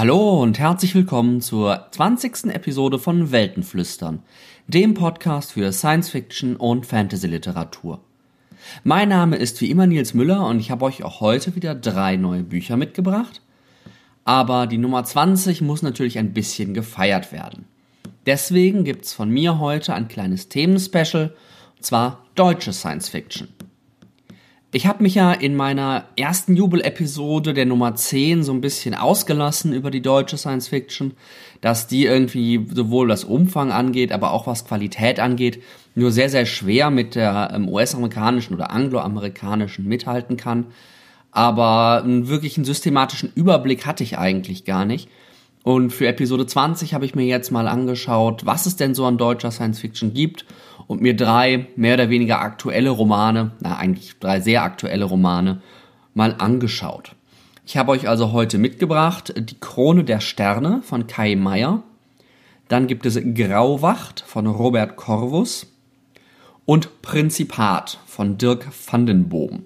Hallo und herzlich willkommen zur 20. Episode von Weltenflüstern, dem Podcast für Science Fiction und Fantasy Literatur. Mein Name ist wie immer Nils Müller und ich habe euch auch heute wieder drei neue Bücher mitgebracht. Aber die Nummer 20 muss natürlich ein bisschen gefeiert werden. Deswegen gibt's von mir heute ein kleines Themenspecial, und zwar deutsche Science Fiction. Ich habe mich ja in meiner ersten Jubel-Episode der Nummer 10 so ein bisschen ausgelassen über die deutsche Science Fiction, dass die irgendwie sowohl was Umfang angeht, aber auch was Qualität angeht, nur sehr, sehr schwer mit der ähm, US-amerikanischen oder angloamerikanischen mithalten kann. Aber einen wirklichen systematischen Überblick hatte ich eigentlich gar nicht. Und für Episode 20 habe ich mir jetzt mal angeschaut, was es denn so an deutscher Science Fiction gibt und mir drei mehr oder weniger aktuelle Romane, na eigentlich drei sehr aktuelle Romane, mal angeschaut. Ich habe euch also heute mitgebracht Die Krone der Sterne von Kai Meyer. Dann gibt es Grauwacht von Robert Corvus und Prinzipat von Dirk van den Boom.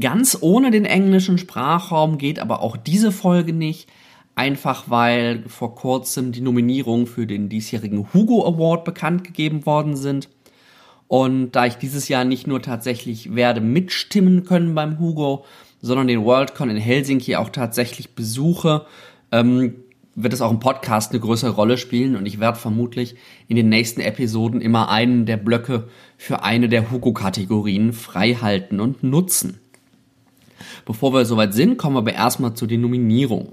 Ganz ohne den englischen Sprachraum geht aber auch diese Folge nicht, einfach weil vor kurzem die Nominierungen für den diesjährigen Hugo Award bekannt gegeben worden sind. Und da ich dieses Jahr nicht nur tatsächlich werde mitstimmen können beim Hugo, sondern den Worldcon in Helsinki auch tatsächlich besuche, ähm, wird es auch im Podcast eine größere Rolle spielen und ich werde vermutlich in den nächsten Episoden immer einen der Blöcke für eine der Hugo-Kategorien freihalten und nutzen. Bevor wir soweit sind, kommen wir aber erstmal zu den Nominierungen.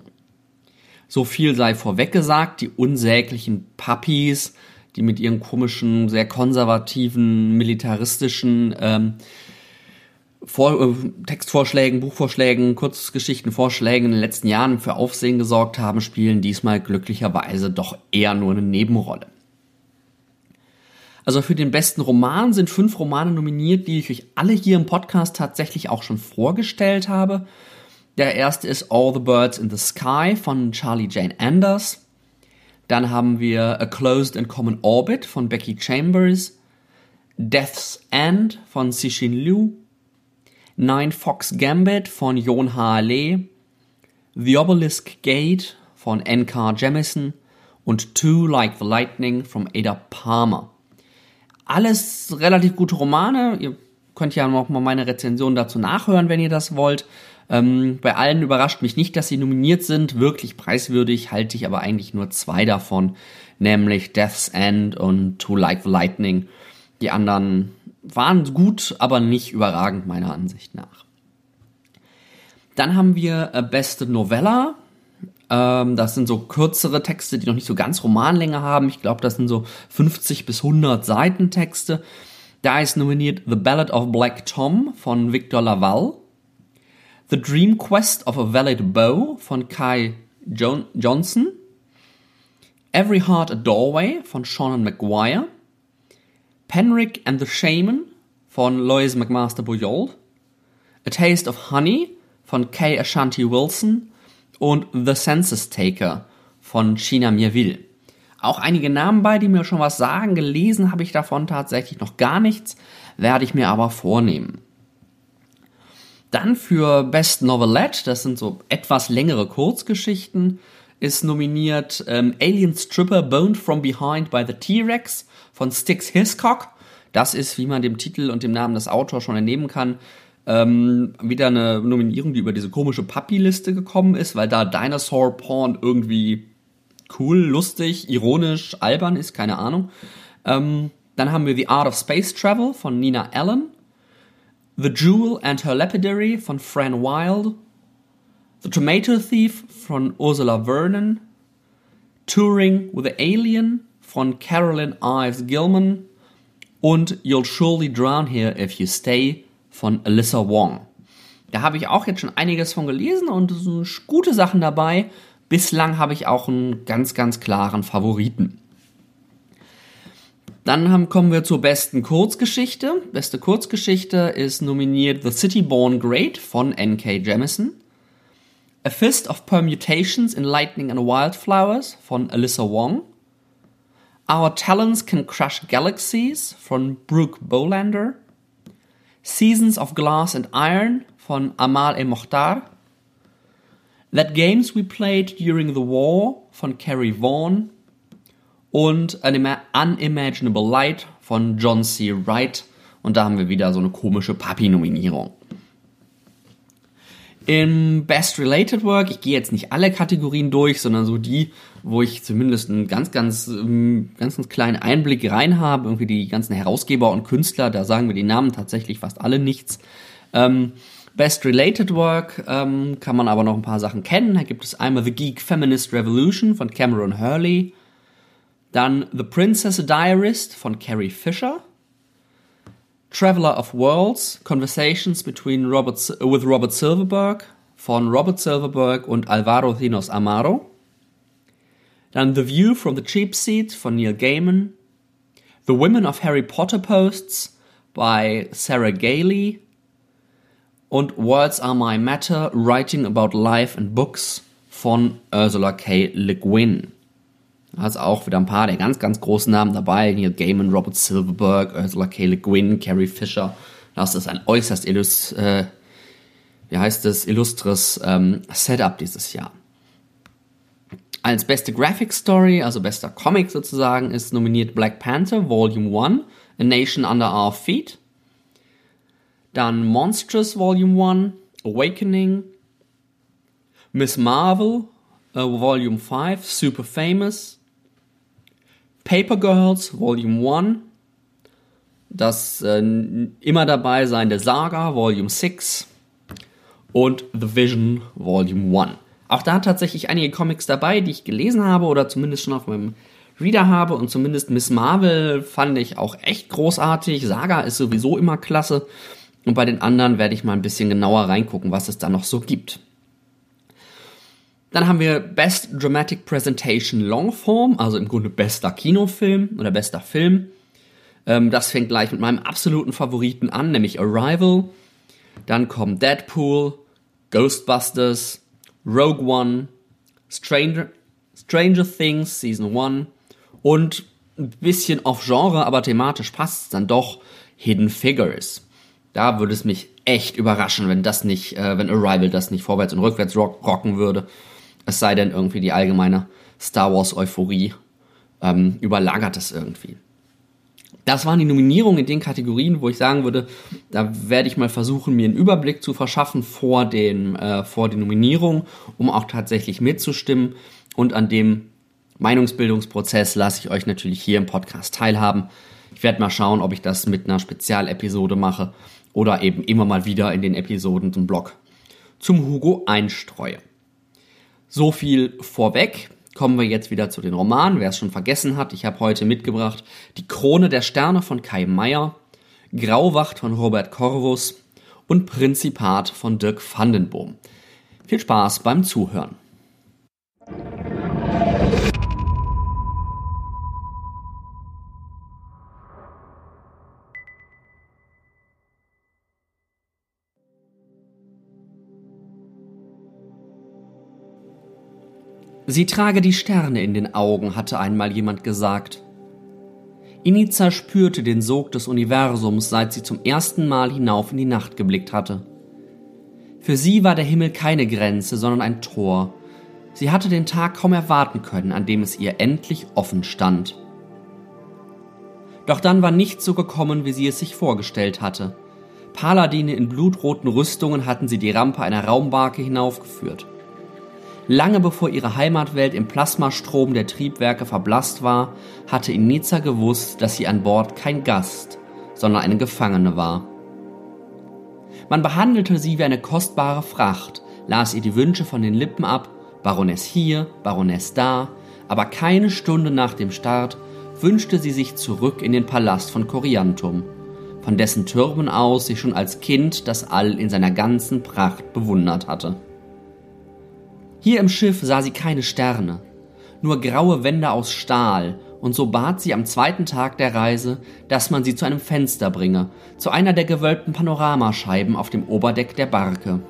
So viel sei vorweg gesagt, die unsäglichen Puppies, die mit ihren komischen, sehr konservativen, militaristischen ähm, Vor äh, Textvorschlägen, Buchvorschlägen, Kurzgeschichtenvorschlägen in den letzten Jahren für Aufsehen gesorgt haben, spielen diesmal glücklicherweise doch eher nur eine Nebenrolle. Also für den besten Roman sind fünf Romane nominiert, die ich euch alle hier im Podcast tatsächlich auch schon vorgestellt habe. Der erste ist All the Birds in the Sky von Charlie Jane Anders. Dann haben wir A Closed and Common Orbit von Becky Chambers. Death's End von Cixin Liu. Nine Fox Gambit von Jon. Lee. The Obelisk Gate von N.K. Jemison und Two Like the Lightning von Ada Palmer. Alles relativ gute Romane. Ihr könnt ja noch mal meine Rezension dazu nachhören, wenn ihr das wollt. Ähm, bei allen überrascht mich nicht, dass sie nominiert sind. Wirklich preiswürdig halte ich aber eigentlich nur zwei davon, nämlich Death's End und To Like the Lightning. Die anderen waren gut, aber nicht überragend meiner Ansicht nach. Dann haben wir äh, Beste Novella. Ähm, das sind so kürzere Texte, die noch nicht so ganz Romanlänge haben. Ich glaube, das sind so 50 bis 100 Seiten Texte. Da ist nominiert The Ballad of Black Tom von Victor Laval. The Dream Quest of a Valid Bow von Kai John Johnson. Every Heart a Doorway von Sean McGuire. Penrick and the Shaman von Lois McMaster Boyold. A Taste of Honey von Kay Ashanti Wilson und The Census Taker von China Mirville. Auch einige Namen bei, die mir schon was sagen. Gelesen habe ich davon tatsächlich noch gar nichts, werde ich mir aber vornehmen. Dann für Best Novelette, das sind so etwas längere Kurzgeschichten, ist nominiert ähm, Alien Stripper Boned from Behind by the T-Rex von Styx Hiscock. Das ist, wie man dem Titel und dem Namen des Autors schon entnehmen kann, ähm, wieder eine Nominierung, die über diese komische Puppy-Liste gekommen ist, weil da Dinosaur Porn irgendwie cool, lustig, ironisch, albern ist, keine Ahnung. Ähm, dann haben wir The Art of Space Travel von Nina Allen. The Jewel and Her Lapidary von Fran Wilde, The Tomato Thief von Ursula Vernon, Touring with the Alien von Carolyn Ives Gilman und You'll Surely Drown Here If You Stay von Alyssa Wong. Da habe ich auch jetzt schon einiges von gelesen und gute Sachen dabei. Bislang habe ich auch einen ganz, ganz klaren Favoriten. Dann haben, kommen wir zur besten Kurzgeschichte. Beste Kurzgeschichte ist nominiert The City Born Great von N.K. Jemisin. A Fist of Permutations in Lightning and Wildflowers von Alyssa Wong. Our Talents Can Crush Galaxies von Brooke Bolander. Seasons of Glass and Iron von Amal El Mokhtar. That Games We Played During the War von Carrie Vaughan und Unimaginable Light von John C. Wright. Und da haben wir wieder so eine komische Papi-Nominierung. Im Best Related Work, ich gehe jetzt nicht alle Kategorien durch, sondern so die, wo ich zumindest einen ganz, ganz, ähm, ganz, ganz kleinen Einblick rein habe. Irgendwie die ganzen Herausgeber und Künstler, da sagen wir die Namen tatsächlich fast alle nichts. Ähm, Best Related Work ähm, kann man aber noch ein paar Sachen kennen. Da gibt es einmal The Geek Feminist Revolution von Cameron Hurley, dann The Princess A Diarist von Carrie Fisher, Traveler of Worlds, Conversations between Robert, with Robert Silverberg von Robert Silverberg und Alvaro Thinos Amaro. Dann The View from the Cheap Seat von Neil Gaiman. The Women of Harry Potter Posts by Sarah Gailey und Words Are My Matter, Writing About Life and Books von Ursula K. Le Guin. Ist auch wieder ein paar der ganz, ganz großen Namen dabei. Hier Gaiman, Robert Silverberg, Ursula K. Le Guin, Carrie Fisher. Das ist ein äußerst illust, äh, wie heißt es, illustres ähm, Setup dieses Jahr. Als beste Graphic Story, also bester Comic sozusagen, ist nominiert Black Panther Volume 1, A Nation Under Our Feet dann Monstrous Volume 1, Awakening, Miss Marvel uh, Volume 5, Super Famous, Paper Girls Volume 1, das äh, immer dabei sein der Saga Volume 6 und The Vision Volume 1. Auch da tatsächlich einige Comics dabei, die ich gelesen habe oder zumindest schon auf meinem Reader habe und zumindest Miss Marvel fand ich auch echt großartig. Saga ist sowieso immer klasse. Und bei den anderen werde ich mal ein bisschen genauer reingucken, was es da noch so gibt. Dann haben wir Best Dramatic Presentation Longform, also im Grunde bester Kinofilm oder bester Film. Ähm, das fängt gleich mit meinem absoluten Favoriten an, nämlich Arrival. Dann kommen Deadpool, Ghostbusters, Rogue One, Stranger, Stranger Things Season 1 und ein bisschen off Genre, aber thematisch passt es dann doch Hidden Figures. Da würde es mich echt überraschen, wenn das nicht, äh, wenn Arrival das nicht vorwärts und rückwärts rock rocken würde. Es sei denn irgendwie die allgemeine Star Wars Euphorie ähm, überlagert es irgendwie. Das waren die Nominierungen in den Kategorien, wo ich sagen würde, da werde ich mal versuchen, mir einen Überblick zu verschaffen vor den, äh, vor den Nominierungen, um auch tatsächlich mitzustimmen. Und an dem Meinungsbildungsprozess lasse ich euch natürlich hier im Podcast teilhaben. Ich werde mal schauen, ob ich das mit einer Spezialepisode mache oder eben immer mal wieder in den Episoden zum Blog zum Hugo einstreue. So viel vorweg. Kommen wir jetzt wieder zu den Romanen. Wer es schon vergessen hat, ich habe heute mitgebracht Die Krone der Sterne von Kai Meier, Grauwacht von Robert Corvus und Prinzipat von Dirk Vandenboom. Viel Spaß beim Zuhören. Sie trage die Sterne in den Augen, hatte einmal jemand gesagt. Iniza spürte den Sog des Universums, seit sie zum ersten Mal hinauf in die Nacht geblickt hatte. Für sie war der Himmel keine Grenze, sondern ein Tor. Sie hatte den Tag kaum erwarten können, an dem es ihr endlich offen stand. Doch dann war nichts so gekommen, wie sie es sich vorgestellt hatte. Paladine in blutroten Rüstungen hatten sie die Rampe einer Raumbarke hinaufgeführt. Lange bevor ihre Heimatwelt im Plasmastrom der Triebwerke verblasst war, hatte Inica gewusst, dass sie an Bord kein Gast, sondern eine Gefangene war. Man behandelte sie wie eine kostbare Fracht, las ihr die Wünsche von den Lippen ab, Baroness hier, Baroness da, aber keine Stunde nach dem Start wünschte sie sich zurück in den Palast von Coriantum, von dessen Türmen aus sie schon als Kind das All in seiner ganzen Pracht bewundert hatte. Hier im Schiff sah sie keine Sterne, nur graue Wände aus Stahl, und so bat sie am zweiten Tag der Reise, dass man sie zu einem Fenster bringe, zu einer der gewölbten Panoramascheiben auf dem Oberdeck der Barke.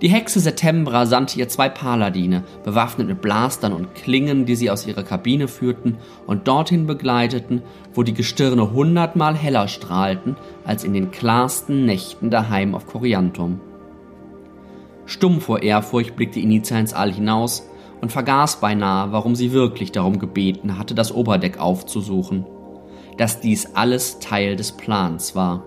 Die Hexe Setembra sandte ihr zwei Paladine, bewaffnet mit Blastern und Klingen, die sie aus ihrer Kabine führten und dorthin begleiteten, wo die Gestirne hundertmal heller strahlten als in den klarsten Nächten daheim auf Coriantum. Stumm vor Ehrfurcht blickte Inizia ins All hinaus und vergaß beinahe, warum sie wirklich darum gebeten hatte, das Oberdeck aufzusuchen. Dass dies alles Teil des Plans war.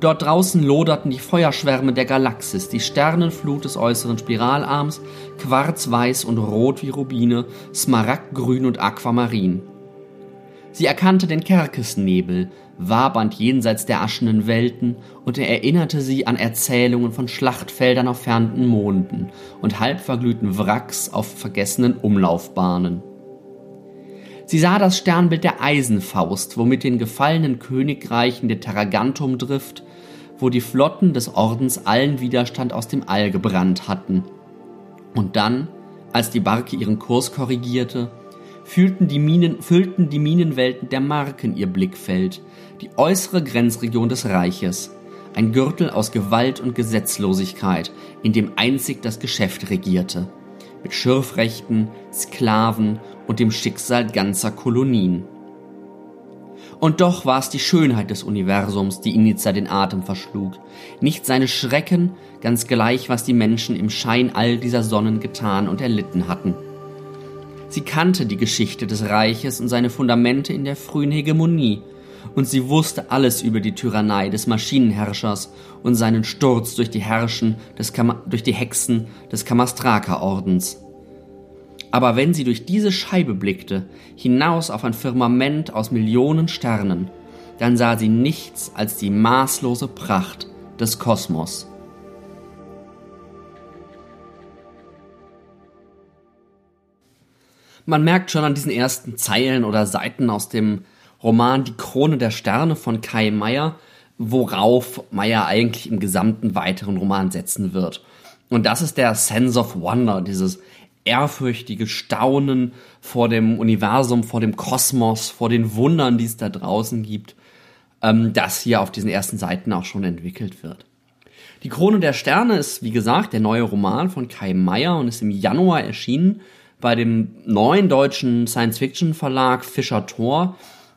Dort draußen loderten die Feuerschwärme der Galaxis, die Sternenflut des äußeren Spiralarms, quarzweiß und rot wie Rubine, smaragdgrün und aquamarin. Sie erkannte den Kerkesnebel, wabernd jenseits der aschenden Welten, und er erinnerte sie an Erzählungen von Schlachtfeldern auf fernen Monden und halbverglühten Wracks auf vergessenen Umlaufbahnen. Sie sah das Sternbild der Eisenfaust, womit den gefallenen Königreichen der Terragantum drift, wo die Flotten des Ordens allen Widerstand aus dem All gebrannt hatten. Und dann, als die Barke ihren Kurs korrigierte, fühlten die Minen, füllten die Minenwelten der Marken ihr Blickfeld, die äußere Grenzregion des Reiches, ein Gürtel aus Gewalt und Gesetzlosigkeit, in dem einzig das Geschäft regierte, mit Schürfrechten, Sklaven und dem Schicksal ganzer Kolonien. Und doch war es die Schönheit des Universums, die Inizia den Atem verschlug, nicht seine Schrecken, ganz gleich, was die Menschen im Schein all dieser Sonnen getan und erlitten hatten. Sie kannte die Geschichte des Reiches und seine Fundamente in der frühen Hegemonie, und sie wusste alles über die Tyrannei des Maschinenherrschers und seinen Sturz durch die Herrschen durch die Hexen des Kamastraka-Ordens. Aber wenn sie durch diese Scheibe blickte, hinaus auf ein Firmament aus Millionen Sternen, dann sah sie nichts als die maßlose Pracht des Kosmos. Man merkt schon an diesen ersten Zeilen oder Seiten aus dem Roman Die Krone der Sterne von Kai Meyer, worauf Meyer eigentlich im gesamten weiteren Roman setzen wird. Und das ist der Sense of Wonder, dieses ehrfürchtige Staunen vor dem Universum, vor dem Kosmos, vor den Wundern, die es da draußen gibt, ähm, das hier auf diesen ersten Seiten auch schon entwickelt wird. Die Krone der Sterne ist, wie gesagt, der neue Roman von Kai Meyer und ist im Januar erschienen bei dem neuen deutschen Science-Fiction-Verlag Fischer Thor.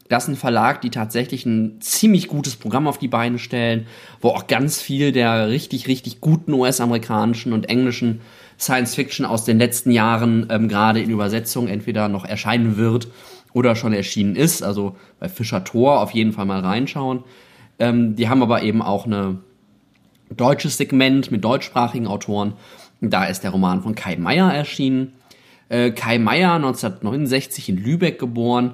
Das ist ein Verlag, die tatsächlich ein ziemlich gutes Programm auf die Beine stellen, wo auch ganz viel der richtig, richtig guten US-amerikanischen und englischen Science-Fiction aus den letzten Jahren ähm, gerade in Übersetzung entweder noch erscheinen wird oder schon erschienen ist. Also bei Fischer Thor auf jeden Fall mal reinschauen. Ähm, die haben aber eben auch eine deutsches Segment mit deutschsprachigen Autoren. Da ist der Roman von Kai Meier erschienen. Äh, Kai Meier, 1969 in Lübeck geboren,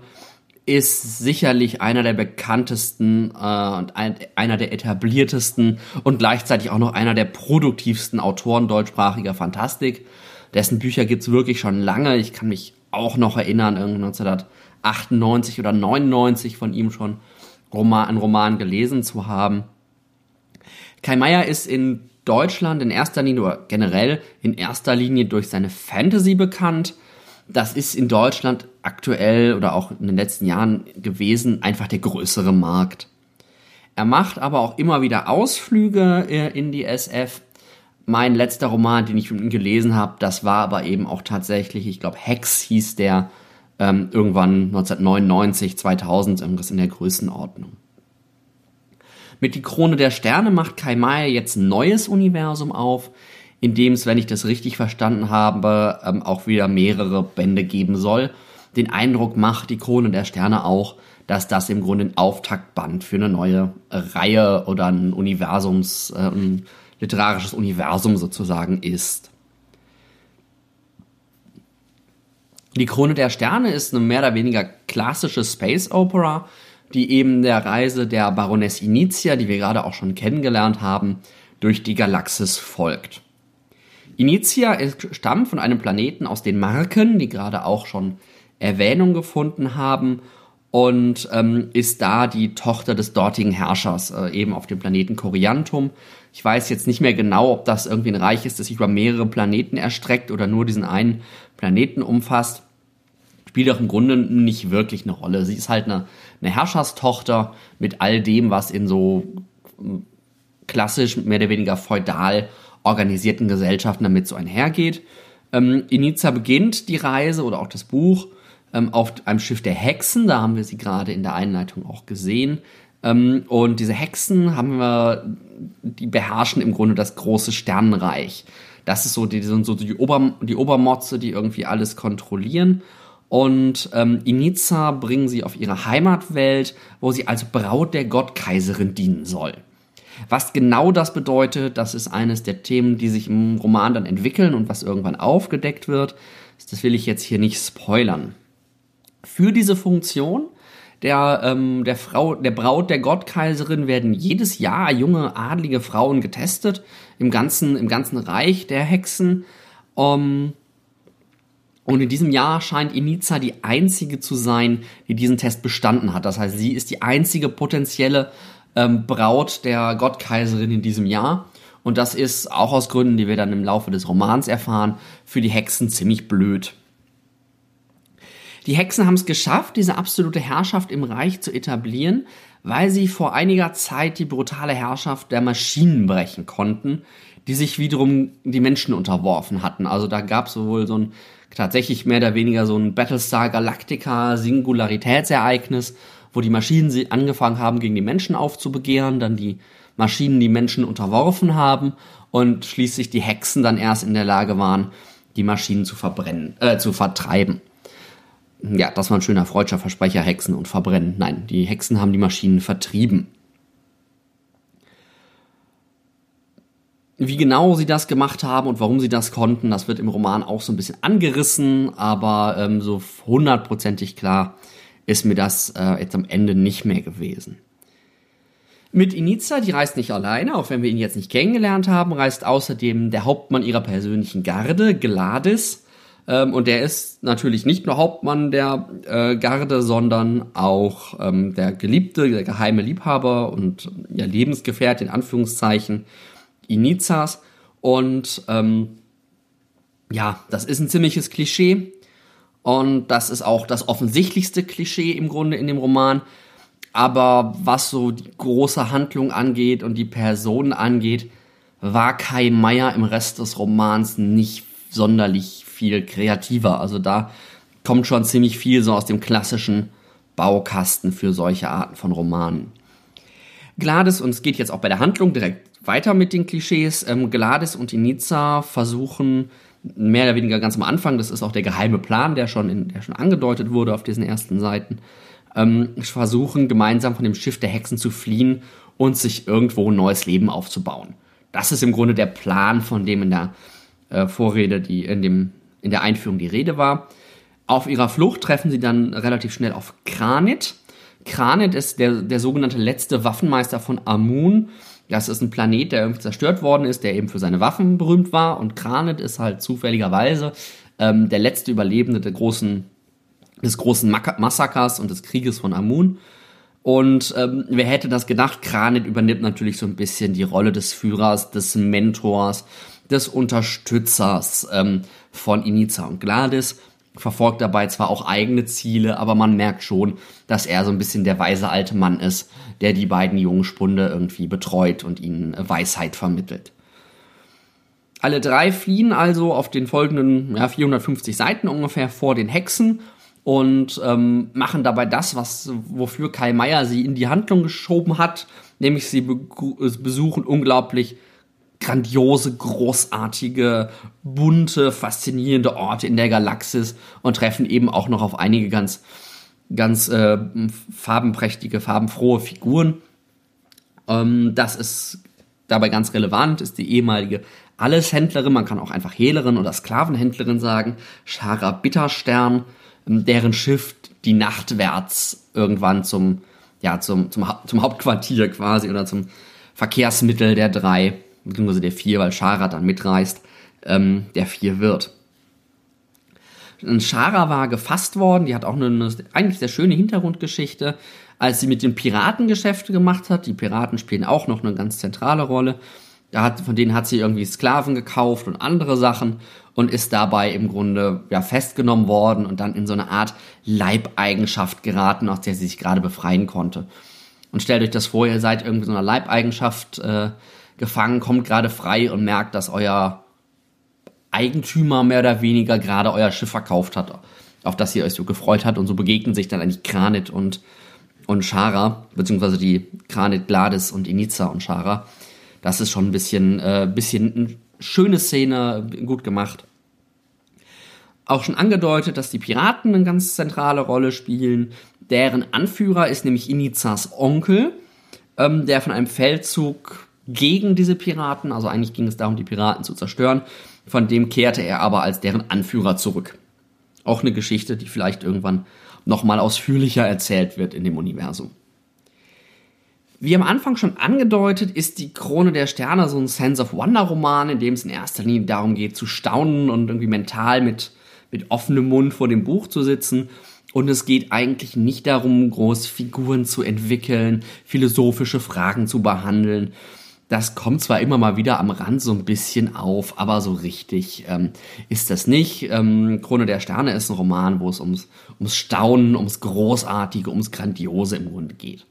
ist sicherlich einer der bekanntesten äh, und ein, einer der etabliertesten und gleichzeitig auch noch einer der produktivsten Autoren deutschsprachiger Fantastik. Dessen Bücher gibt's wirklich schon lange. Ich kann mich auch noch erinnern, 1998 oder 99 von ihm schon Roman, einen Roman gelesen zu haben. Kai Meier ist in Deutschland in erster Linie oder generell in erster Linie durch seine Fantasy bekannt. Das ist in Deutschland aktuell oder auch in den letzten Jahren gewesen einfach der größere Markt. Er macht aber auch immer wieder Ausflüge äh, in die SF. Mein letzter Roman, den ich von gelesen habe, das war aber eben auch tatsächlich, ich glaube, Hex hieß der, ähm, irgendwann 1999, 2000, irgendwas in der Größenordnung. Mit Die Krone der Sterne macht Kai Meier jetzt ein neues Universum auf, in dem es, wenn ich das richtig verstanden habe, ähm, auch wieder mehrere Bände geben soll. Den Eindruck macht Die Krone der Sterne auch, dass das im Grunde ein Auftaktband für eine neue Reihe oder ein Universums, äh, ein literarisches Universum sozusagen ist. Die Krone der Sterne ist eine mehr oder weniger klassische Space Opera, die eben der Reise der Baroness Initia, die wir gerade auch schon kennengelernt haben, durch die Galaxis folgt. Initia stammt von einem Planeten aus den Marken, die gerade auch schon Erwähnung gefunden haben und ähm, ist da die Tochter des dortigen Herrschers, äh, eben auf dem Planeten Coriantum. Ich weiß jetzt nicht mehr genau, ob das irgendwie ein Reich ist, das sich über mehrere Planeten erstreckt oder nur diesen einen Planeten umfasst spielt auch im Grunde nicht wirklich eine Rolle. Sie ist halt eine, eine Herrscherstochter mit all dem, was in so hm, klassisch, mehr oder weniger feudal organisierten Gesellschaften damit so einhergeht. Ähm, Iniza beginnt die Reise oder auch das Buch ähm, auf einem Schiff der Hexen, da haben wir sie gerade in der Einleitung auch gesehen, Ähm, und diese Hexen haben wir, die beherrschen im Grunde das große Sternenreich. Das ist so, die sind so die, Ober, die Obermotze, die irgendwie alles kontrollieren. Und ähm, Iniza bringen sie auf ihre Heimatwelt, wo sie als Braut der Gottkaiserin dienen soll. Was genau das bedeutet, das ist eines der Themen, die sich im Roman dann entwickeln und was irgendwann aufgedeckt wird. Das will ich jetzt hier nicht spoilern. Für diese Funktion der, ähm, der Frau, der Braut der Gottkaiserin werden jedes Jahr junge adlige Frauen getestet im ganzen, im ganzen Reich der Hexen. Um, und in diesem Jahr scheint Iniza die einzige zu sein, die diesen Test bestanden hat. Das heißt, sie ist die einzige potenzielle ähm, Braut der Gottkaiserin in diesem Jahr. Und das ist auch aus Gründen, die wir dann im Laufe des Romans erfahren, für die Hexen ziemlich blöd. Die Hexen haben es geschafft, diese absolute Herrschaft im Reich zu etablieren, weil sie vor einiger Zeit die brutale Herrschaft der Maschinen brechen konnten, die sich wiederum die Menschen unterworfen hatten. Also da gab es wohl so ein tatsächlich mehr oder weniger so ein Battlestar Galactica Singularitätsereignis, wo die Maschinen sie angefangen haben, gegen die Menschen aufzubegehren, dann die Maschinen die Menschen unterworfen haben und schließlich die Hexen dann erst in der Lage waren, die Maschinen zu verbrennen, äh, zu vertreiben. Ja, das war ein schöner freudscher Versprecher, Hexen und Verbrennen. Nein, die Hexen haben die Maschinen vertrieben. Wie genau sie das gemacht haben und warum sie das konnten, das wird im Roman auch so ein bisschen angerissen, aber ähm, so hundertprozentig klar ist mir das äh, jetzt am Ende nicht mehr gewesen. Mit Iniza, die reist nicht alleine, auch wenn wir ihn jetzt nicht kennengelernt haben, reist außerdem der Hauptmann ihrer persönlichen Garde, Gladys, ähm, und der ist natürlich nicht nur Hauptmann der äh, Garde, sondern auch ähm, der Geliebte, der geheime Liebhaber und ja, Lebensgefährte in Anführungszeichen Inizas. Und ähm, ja, das ist ein ziemliches Klischee. Und das ist auch das offensichtlichste Klischee im Grunde in dem Roman. Aber was so die große Handlung angeht und die Personen angeht, war Kai Meier im Rest des Romans nicht sonderlich viel kreativer. Also da kommt schon ziemlich viel so aus dem klassischen Baukasten für solche Arten von Romanen. Gladys, und es geht jetzt auch bei der Handlung direkt weiter mit den Klischees, ähm, Gladys und Iniza versuchen mehr oder weniger ganz am Anfang, das ist auch der geheime Plan, der schon, in, der schon angedeutet wurde auf diesen ersten Seiten, ähm, versuchen gemeinsam von dem Schiff der Hexen zu fliehen und sich irgendwo ein neues Leben aufzubauen. Das ist im Grunde der Plan, von dem in der äh, Vorrede, die in dem in der Einführung die Rede war. Auf ihrer Flucht treffen sie dann relativ schnell auf Kranit. Kranit ist der, der sogenannte letzte Waffenmeister von Amun. Das ist ein Planet, der irgendwie zerstört worden ist, der eben für seine Waffen berühmt war. Und Kranit ist halt zufälligerweise ähm, der letzte Überlebende der großen, des großen Massakers und des Krieges von Amun. Und ähm, wer hätte das gedacht? Kranit übernimmt natürlich so ein bisschen die Rolle des Führers, des Mentors, des Unterstützers ähm, von Iniza und Gladys, verfolgt dabei zwar auch eigene Ziele, aber man merkt schon, dass er so ein bisschen der weise alte Mann ist, der die beiden jungen Spunde irgendwie betreut und ihnen Weisheit vermittelt. Alle drei fliehen also auf den folgenden ja, 450 Seiten ungefähr vor den Hexen und ähm, machen dabei das, was wofür Kai Meier sie in die Handlung geschoben hat, nämlich sie besuchen unglaublich grandiose, großartige, bunte, faszinierende Orte in der Galaxis und treffen eben auch noch auf einige ganz, ganz äh, farbenprächtige, farbenfrohe Figuren. Ähm, das ist dabei ganz relevant, ist die ehemalige Alleshändlerin, man kann auch einfach Hehlerin oder Sklavenhändlerin sagen, Shara Bitterstern, ähm, deren Schiff die nachtwärts irgendwann zum, ja, zum, zum, zum Hauptquartier quasi oder zum Verkehrsmittel der drei beziehungsweise der vier, weil Shara dann mitreist, ähm, der vier wird. Shara war gefasst worden, die hat auch eine, eine eigentlich sehr schöne Hintergrundgeschichte, als sie mit den Piraten Geschäfte gemacht hat. Die Piraten spielen auch noch eine ganz zentrale Rolle. Da hat, von denen hat sie irgendwie Sklaven gekauft und andere Sachen und ist dabei im Grunde ja festgenommen worden und dann in so eine Art Leibeigenschaft geraten, aus der sie sich gerade befreien konnte. Und stellt euch das vor, ihr seid irgendwie so einer Leibeigenschaft äh, gefangen, kommt gerade frei und merkt, dass euer Eigentümer mehr oder weniger gerade euer Schiff verkauft hat, auf das ihr euch so gefreut hat. Und so begegnen sich dann eigentlich Kranit und und Shara, beziehungsweise die Granit Gladys und Iniza und Shara. Das ist schon ein bisschen, äh, bisschen eine schöne Szene, gut gemacht. Auch schon angedeutet, dass die Piraten eine ganz zentrale Rolle spielen. Deren Anführer ist nämlich Inizas Onkel, ähm, der von einem Feldzug gegen diese Piraten, also eigentlich ging es darum, die Piraten zu zerstören, von dem kehrte er aber als deren Anführer zurück. Auch eine Geschichte, die vielleicht irgendwann nochmal ausführlicher erzählt wird in dem Universum. Wie am Anfang schon angedeutet, ist die Krone der Sterne so ein Sense of Wonder Roman, in dem es in erster Linie darum geht, zu staunen und irgendwie mental mit, mit offenem Mund vor dem Buch zu sitzen. Und es geht eigentlich nicht darum, groß Figuren zu entwickeln, philosophische Fragen zu behandeln, das kommt zwar immer mal wieder am Rand so ein bisschen auf, aber so richtig ähm, ist das nicht. Ähm, Krone der Sterne ist ein Roman, wo es ums, ums Staunen, ums Großartige, ums Grandiose im Grunde geht.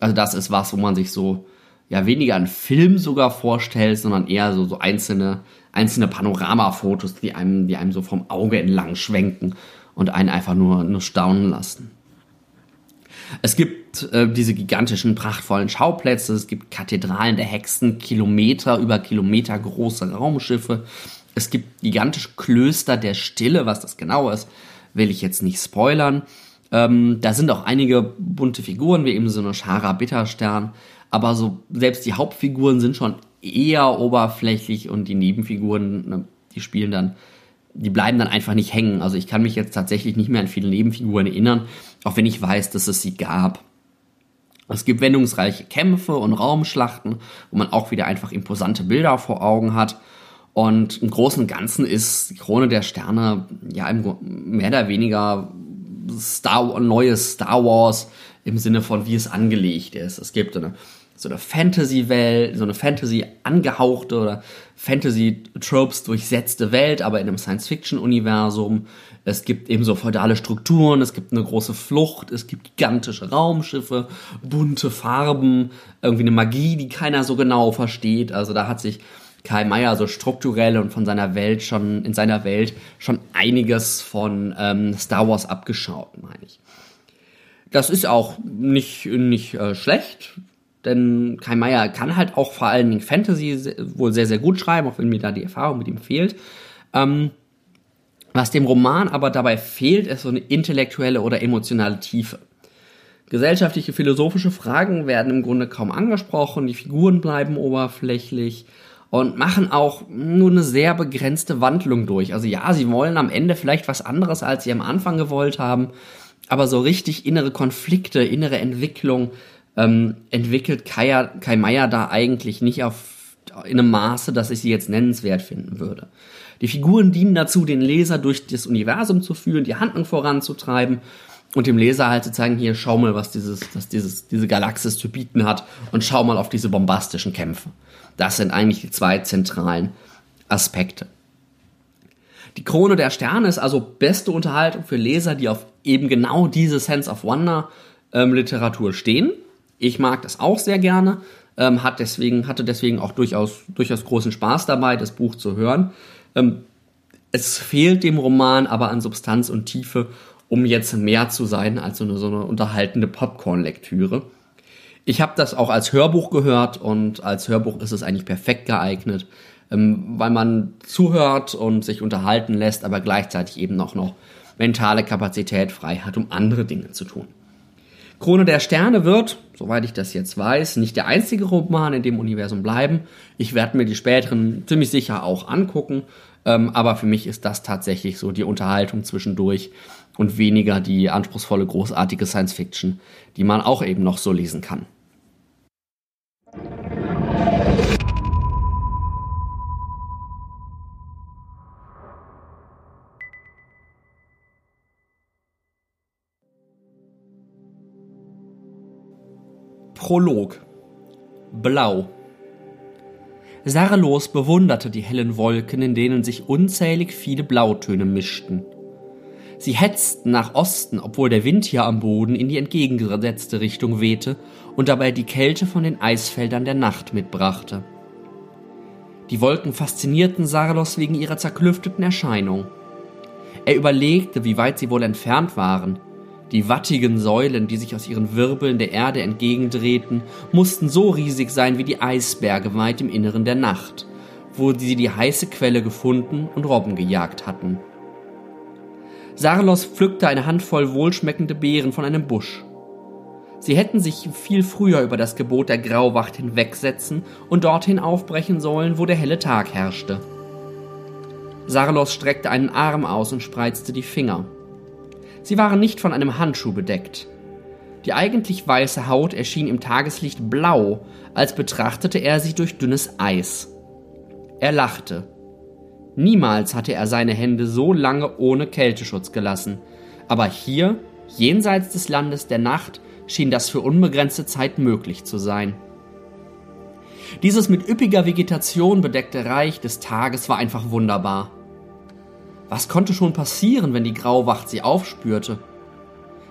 Also das ist was, wo man sich so ja weniger einen Film sogar vorstellt, sondern eher so, so einzelne, einzelne Panoramafotos, die einem, die einem so vom Auge entlang schwenken und einen einfach nur, nur staunen lassen. Es gibt äh, diese gigantischen, prachtvollen Schauplätze, es gibt Kathedralen der Hexen, Kilometer über Kilometer große Raumschiffe, es gibt gigantische Klöster der Stille, was das genau ist, will ich jetzt nicht spoilern. Ähm, da sind auch einige bunte Figuren, wie eben so eine Schara Bitterstern, aber so selbst die Hauptfiguren sind schon eher oberflächlich und die Nebenfiguren, ne, die spielen dann die bleiben dann einfach nicht hängen. Also ich kann mich jetzt tatsächlich nicht mehr an viele Nebenfiguren erinnern, auch wenn ich weiß, dass es sie gab. Es gibt wendungsreiche Kämpfe und Raumschlachten, wo man auch wieder einfach imposante Bilder vor Augen hat. Und im Großen und Ganzen ist die Krone der Sterne ja mehr oder weniger Star, neues Star Wars im Sinne von, wie es angelegt ist. Es gibt eine so eine Fantasy-Welt, so eine Fantasy angehauchte oder Fantasy-Tropes durchsetzte Welt, aber in einem Science-Fiction-Universum. Es gibt eben so feudale Strukturen, es gibt eine große Flucht, es gibt gigantische Raumschiffe, bunte Farben, irgendwie eine Magie, die keiner so genau versteht. Also da hat sich Karl Mayer so strukturell und von seiner Welt schon, in seiner Welt schon einiges von ähm, Star Wars abgeschaut, meine ich. Das ist auch nicht, nicht äh, schlecht. Denn Kai Meier kann halt auch vor allen Dingen Fantasy wohl sehr, sehr gut schreiben, auch wenn mir da die Erfahrung mit ihm fehlt. Ähm, was dem Roman aber dabei fehlt, ist so eine intellektuelle oder emotionale Tiefe. Gesellschaftliche, philosophische Fragen werden im Grunde kaum angesprochen, die Figuren bleiben oberflächlich und machen auch nur eine sehr begrenzte Wandlung durch. Also ja, sie wollen am Ende vielleicht was anderes, als sie am Anfang gewollt haben, aber so richtig innere Konflikte, innere Entwicklung ähm, entwickelt Kai, Kai Meier da eigentlich nicht auf, in einem Maße, dass ich sie jetzt nennenswert finden würde. Die Figuren dienen dazu, den Leser durch das Universum zu führen, die Handlung voranzutreiben und dem Leser halt zu zeigen, hier schau mal, was dieses, was dieses, diese Galaxis zu bieten hat und schau mal auf diese bombastischen Kämpfe. Das sind eigentlich die zwei zentralen Aspekte. Die Krone der Sterne ist also beste Unterhaltung für Leser, die auf eben genau diese Sense of Wonder ähm, Literatur stehen. Ich mag das auch sehr gerne, ähm, hat deswegen, hatte deswegen auch durchaus, durchaus großen Spaß dabei, das Buch zu hören. Ähm, es fehlt dem Roman aber an Substanz und Tiefe, um jetzt mehr zu sein als so eine, so eine unterhaltende Popcorn-Lektüre. Ich habe das auch als Hörbuch gehört und als Hörbuch ist es eigentlich perfekt geeignet, ähm, weil man zuhört und sich unterhalten lässt, aber gleichzeitig eben auch noch mentale Kapazität frei hat, um andere Dinge zu tun. Krone der Sterne wird, soweit ich das jetzt weiß, nicht der einzige Roman in dem Universum bleiben. Ich werde mir die späteren ziemlich sicher auch angucken, ähm, aber für mich ist das tatsächlich so die Unterhaltung zwischendurch und weniger die anspruchsvolle, großartige Science Fiction, die man auch eben noch so lesen kann. Prolog Blau Sarlos bewunderte die hellen Wolken, in denen sich unzählig viele Blautöne mischten. Sie hetzten nach Osten, obwohl der Wind hier am Boden in die entgegengesetzte Richtung wehte und dabei die Kälte von den Eisfeldern der Nacht mitbrachte. Die Wolken faszinierten Sarlos wegen ihrer zerklüfteten Erscheinung. Er überlegte, wie weit sie wohl entfernt waren, Die wattigen Säulen, die sich aus ihren Wirbeln der Erde entgegendrehten, mussten so riesig sein wie die Eisberge weit im Inneren der Nacht, wo sie die heiße Quelle gefunden und Robben gejagt hatten. Sarlos pflückte eine Handvoll wohlschmeckende Beeren von einem Busch. Sie hätten sich viel früher über das Gebot der Grauwacht hinwegsetzen und dorthin aufbrechen sollen, wo der helle Tag herrschte. Sarlos streckte einen Arm aus und spreizte die Finger. Sie waren nicht von einem Handschuh bedeckt. Die eigentlich weiße Haut erschien im Tageslicht blau, als betrachtete er sie durch dünnes Eis. Er lachte. Niemals hatte er seine Hände so lange ohne Kälteschutz gelassen, aber hier, jenseits des Landes der Nacht, schien das für unbegrenzte Zeit möglich zu sein. Dieses mit üppiger Vegetation bedeckte Reich des Tages war einfach wunderbar. Was konnte schon passieren, wenn die Grauwacht sie aufspürte?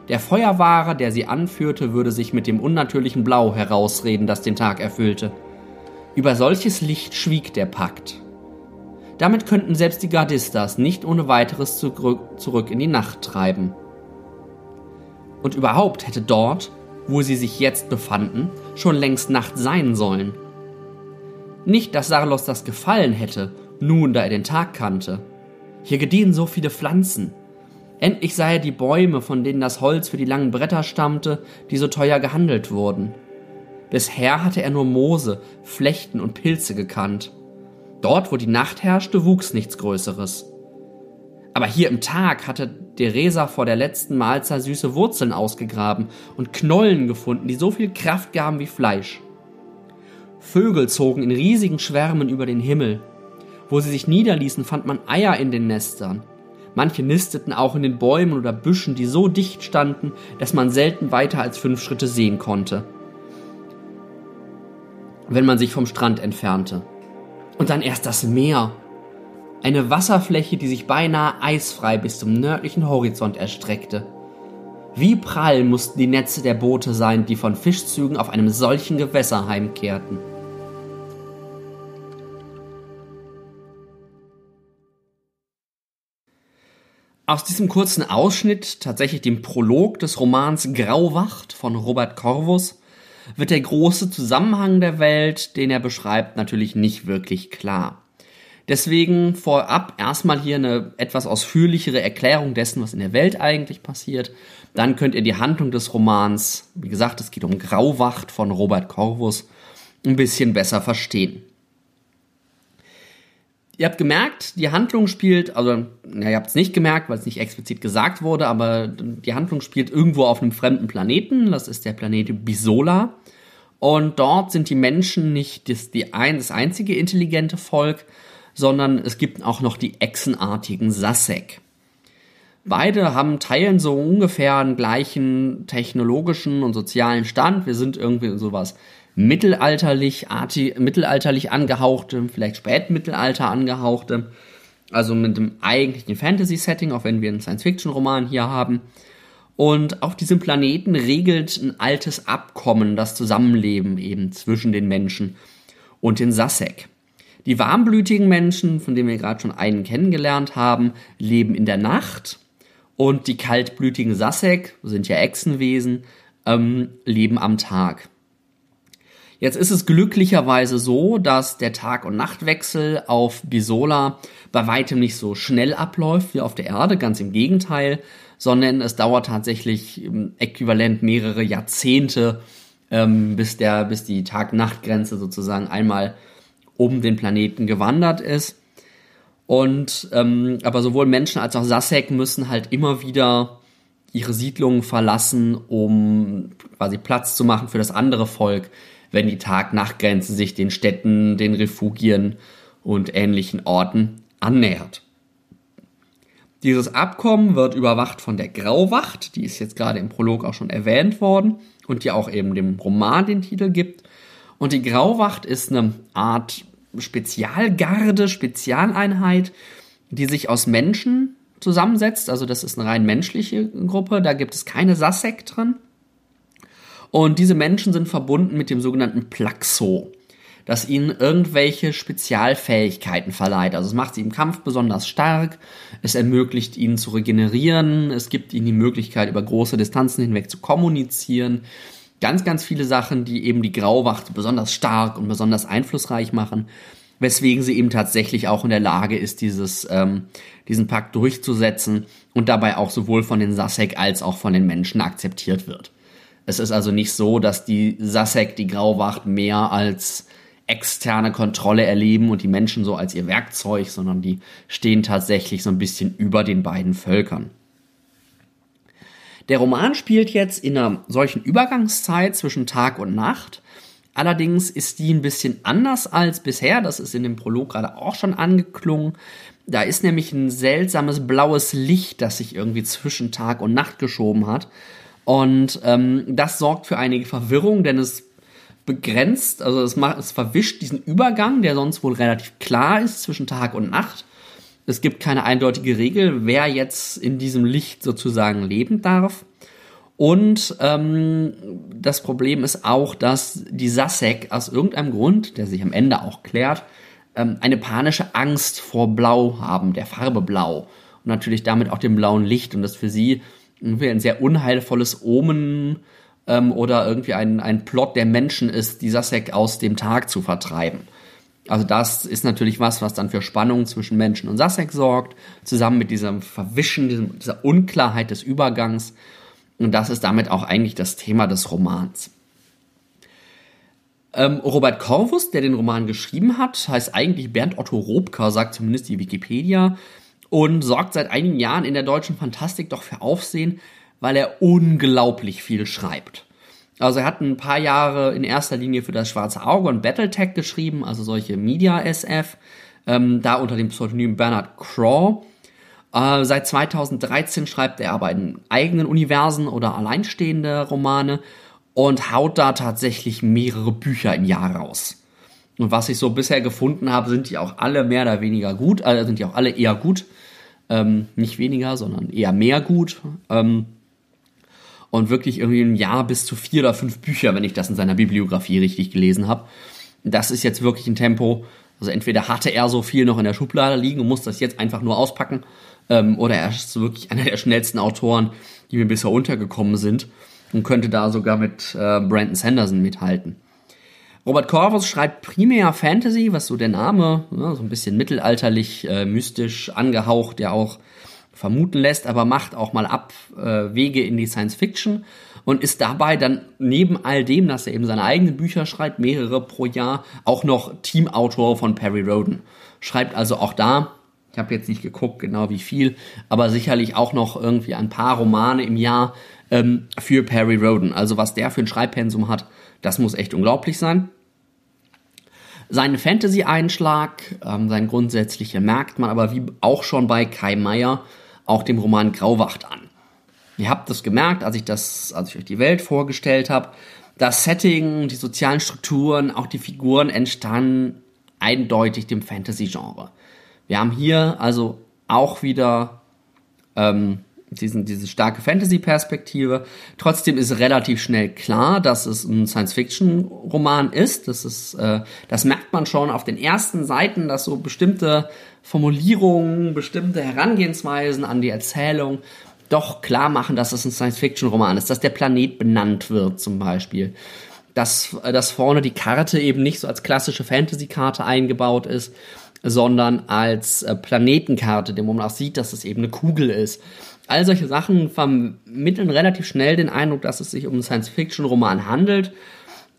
Der Feuerwahrer, der sie anführte, würde sich mit dem unnatürlichen Blau herausreden, das den Tag erfüllte. Über solches Licht schwieg der Pakt. Damit könnten selbst die Gardistas nicht ohne weiteres zurück in die Nacht treiben. Und überhaupt hätte dort, wo sie sich jetzt befanden, schon längst Nacht sein sollen. Nicht, dass Sarlos das gefallen hätte, nun da er den Tag kannte. Hier gediehen so viele Pflanzen. Endlich sah er die Bäume, von denen das Holz für die langen Bretter stammte, die so teuer gehandelt wurden. Bisher hatte er nur Moose, Flechten und Pilze gekannt. Dort, wo die Nacht herrschte, wuchs nichts Größeres. Aber hier im Tag hatte Deresa vor der letzten Mahlzeit süße Wurzeln ausgegraben und Knollen gefunden, die so viel Kraft gaben wie Fleisch. Vögel zogen in riesigen Schwärmen über den Himmel. Wo sie sich niederließen, fand man Eier in den Nestern. Manche nisteten auch in den Bäumen oder Büschen, die so dicht standen, dass man selten weiter als fünf Schritte sehen konnte, wenn man sich vom Strand entfernte. Und dann erst das Meer. Eine Wasserfläche, die sich beinahe eisfrei bis zum nördlichen Horizont erstreckte. Wie prall mussten die Netze der Boote sein, die von Fischzügen auf einem solchen Gewässer heimkehrten. Aus diesem kurzen Ausschnitt, tatsächlich dem Prolog des Romans Grauwacht von Robert Corvus, wird der große Zusammenhang der Welt, den er beschreibt, natürlich nicht wirklich klar. Deswegen vorab erstmal hier eine etwas ausführlichere Erklärung dessen, was in der Welt eigentlich passiert. Dann könnt ihr die Handlung des Romans, wie gesagt, es geht um Grauwacht von Robert Corvus, ein bisschen besser verstehen. Ihr habt gemerkt, die Handlung spielt, also, na, ihr habt es nicht gemerkt, weil es nicht explizit gesagt wurde, aber die Handlung spielt irgendwo auf einem fremden Planeten. Das ist der Planet Bisola. Und dort sind die Menschen nicht das, die ein, das einzige intelligente Volk, sondern es gibt auch noch die echsenartigen Sasek. Beide haben teilen so ungefähr einen gleichen technologischen und sozialen Stand. Wir sind irgendwie sowas mittelalterlich, arti, mittelalterlich angehauchte, vielleicht spätmittelalter angehauchte, also mit dem eigentlichen Fantasy-Setting, auch wenn wir einen Science-Fiction-Roman hier haben. Und auf diesem Planeten regelt ein altes Abkommen das Zusammenleben eben zwischen den Menschen und den Sasek. Die warmblütigen Menschen, von denen wir gerade schon einen kennengelernt haben, leben in der Nacht und die kaltblütigen Sasek, sind ja Echsenwesen, ähm, leben am Tag. Jetzt ist es glücklicherweise so, dass der Tag- und Nachtwechsel auf Bisola bei weitem nicht so schnell abläuft wie auf der Erde, ganz im Gegenteil, sondern es dauert tatsächlich äquivalent mehrere Jahrzehnte, ähm, bis der, bis die Tag-Nacht-Grenze sozusagen einmal um den Planeten gewandert ist. Und ähm, aber sowohl Menschen als auch Sasek müssen halt immer wieder ihre Siedlungen verlassen, um quasi Platz zu machen für das andere Volk, wenn die Tag-Nacht-Grenze sich den Städten, den Refugien und ähnlichen Orten annähert. Dieses Abkommen wird überwacht von der Grauwacht, die ist jetzt gerade im Prolog auch schon erwähnt worden und die auch eben dem Roman den Titel gibt. Und die Grauwacht ist eine Art Spezialgarde, Spezialeinheit, die sich aus Menschen zusammensetzt. Also das ist eine rein menschliche Gruppe, da gibt es keine Sassek drin. Und diese Menschen sind verbunden mit dem sogenannten Plaxo. das ihnen irgendwelche Spezialfähigkeiten verleiht. Also es macht sie im Kampf besonders stark, es ermöglicht ihnen zu regenerieren, es gibt ihnen die Möglichkeit, über große Distanzen hinweg zu kommunizieren. Ganz, ganz viele Sachen, die eben die Grauwacht besonders stark und besonders einflussreich machen, weswegen sie eben tatsächlich auch in der Lage ist, dieses, ähm, diesen Pakt durchzusetzen und dabei auch sowohl von den Sasek als auch von den Menschen akzeptiert wird. Es ist also nicht so, dass die Sasek die Grauwacht mehr als externe Kontrolle erleben und die Menschen so als ihr Werkzeug, sondern die stehen tatsächlich so ein bisschen über den beiden Völkern. Der Roman spielt jetzt in einer solchen Übergangszeit zwischen Tag und Nacht. Allerdings ist die ein bisschen anders als bisher. Das ist in dem Prolog gerade auch schon angeklungen. Da ist nämlich ein seltsames blaues Licht, das sich irgendwie zwischen Tag und Nacht geschoben hat. Und ähm, das sorgt für einige Verwirrung, denn es begrenzt, also es, macht, es verwischt diesen Übergang, der sonst wohl relativ klar ist zwischen Tag und Nacht. Es gibt keine eindeutige Regel, wer jetzt in diesem Licht sozusagen leben darf. Und ähm, das Problem ist auch, dass die Sasek aus irgendeinem Grund, der sich am Ende auch klärt, ähm, eine panische Angst vor Blau haben, der Farbe Blau. Und natürlich damit auch dem blauen Licht. Und das für sie irgendwie ein sehr unheilvolles Omen ähm, oder irgendwie ein, ein Plot der Menschen ist, die Sasek aus dem Tag zu vertreiben. Also das ist natürlich was, was dann für Spannung zwischen Menschen und Sasek sorgt, zusammen mit diesem Verwischen, diesem, dieser Unklarheit des Übergangs. Und das ist damit auch eigentlich das Thema des Romans. Ähm, Robert Corvus, der den Roman geschrieben hat, heißt eigentlich Bernd Otto Robka, sagt zumindest die Wikipedia, und sorgt seit einigen Jahren in der deutschen Fantastik doch für Aufsehen, weil er unglaublich viel schreibt. Also er hat ein paar Jahre in erster Linie für das Schwarze Auge und Battletech geschrieben, also solche Media-SF, ähm, da unter dem Pseudonym Bernard Craw. Äh, seit 2013 schreibt er aber in eigenen Universen oder alleinstehende Romane und haut da tatsächlich mehrere Bücher im Jahr raus. Und was ich so bisher gefunden habe, sind die auch alle mehr oder weniger gut, also sind die auch alle eher gut. Ähm, nicht weniger, sondern eher mehr gut. Ähm, und wirklich irgendwie ein Jahr bis zu vier oder fünf Bücher, wenn ich das in seiner Bibliografie richtig gelesen habe. Das ist jetzt wirklich ein Tempo. Also entweder hatte er so viel noch in der Schublade liegen und muss das jetzt einfach nur auspacken, ähm, oder er ist wirklich einer der schnellsten Autoren, die mir bisher untergekommen sind und könnte da sogar mit äh, Brandon Sanderson mithalten. Robert Corvus schreibt primär Fantasy, was so der Name, ja, so ein bisschen mittelalterlich, äh, mystisch angehaucht, ja auch vermuten lässt, aber macht auch mal Abwege äh, in die Science Fiction und ist dabei dann neben all dem, dass er eben seine eigenen Bücher schreibt, mehrere pro Jahr, auch noch Teamautor von Perry Roden. Schreibt also auch da, ich habe jetzt nicht geguckt genau wie viel, aber sicherlich auch noch irgendwie ein paar Romane im Jahr ähm, für Perry Roden. Also was der für ein Schreibpensum hat, das muss echt unglaublich sein. Seinen Fantasy-Einschlag, ähm, sein grundsätzliche merkt man aber wie auch schon bei Kai Meier auch dem Roman Grauwacht an. Ihr habt das gemerkt, als ich das, als ich euch die Welt vorgestellt habe. Das Setting, die sozialen Strukturen, auch die Figuren entstanden eindeutig dem Fantasy-Genre. Wir haben hier also auch wieder ähm, diesen, diese starke Fantasy-Perspektive. Trotzdem ist relativ schnell klar, dass es ein Science-Fiction-Roman ist. Das ist, äh, das merkt man schon auf den ersten Seiten, dass so bestimmte Formulierungen, bestimmte Herangehensweisen an die Erzählung doch klar machen, dass es ein Science-Fiction-Roman ist, dass der Planet benannt wird zum Beispiel. Dass, dass vorne die Karte eben nicht so als klassische Fantasy-Karte eingebaut ist, sondern als äh, Planetenkarte, dem man auch sieht, dass es eben eine Kugel ist All solche Sachen vermitteln relativ schnell den Eindruck, dass es sich um einen Science-Fiction-Roman handelt.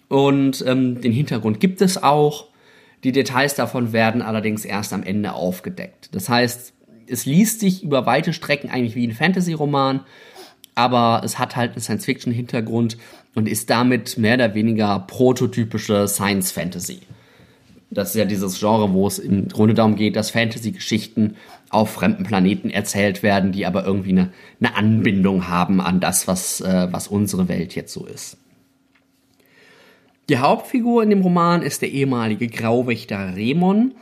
Und ähm, den Hintergrund gibt es auch. Die Details davon werden allerdings erst am Ende aufgedeckt. Das heißt, es liest sich über weite Strecken eigentlich wie ein Fantasy-Roman, aber es hat halt einen Science-Fiction-Hintergrund und ist damit mehr oder weniger prototypische Science-Fantasy. Das ist ja dieses Genre, wo es im Grunde darum geht, dass Fantasy-Geschichten auf fremden Planeten erzählt werden, die aber irgendwie eine, eine Anbindung haben an das, was, äh, was unsere Welt jetzt so ist. Die Hauptfigur in dem Roman ist der ehemalige Grauwächter Remon.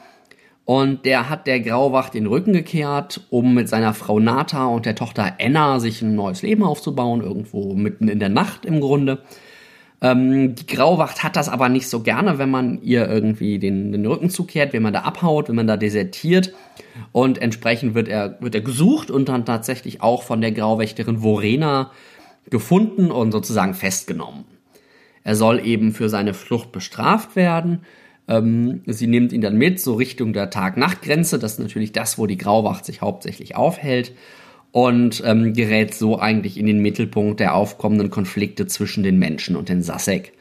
Und der hat der Grauwacht den Rücken gekehrt, um mit seiner Frau Nata und der Tochter Enna sich ein neues Leben aufzubauen, irgendwo mitten in der Nacht im Grunde. Ähm, die Grauwacht hat das aber nicht so gerne, wenn man ihr irgendwie den, den Rücken zukehrt, wenn man da abhaut, wenn man da desertiert. Und entsprechend wird er, wird er gesucht und dann tatsächlich auch von der Grauwächterin Vorena gefunden und sozusagen festgenommen. Er soll eben für seine Flucht bestraft werden. Ähm, sie nimmt ihn dann mit, so Richtung der Tag-Nacht-Grenze. Das ist natürlich das, wo die Grauwacht sich hauptsächlich aufhält. Und ähm, gerät so eigentlich in den Mittelpunkt der aufkommenden Konflikte zwischen den Menschen und den Sasek.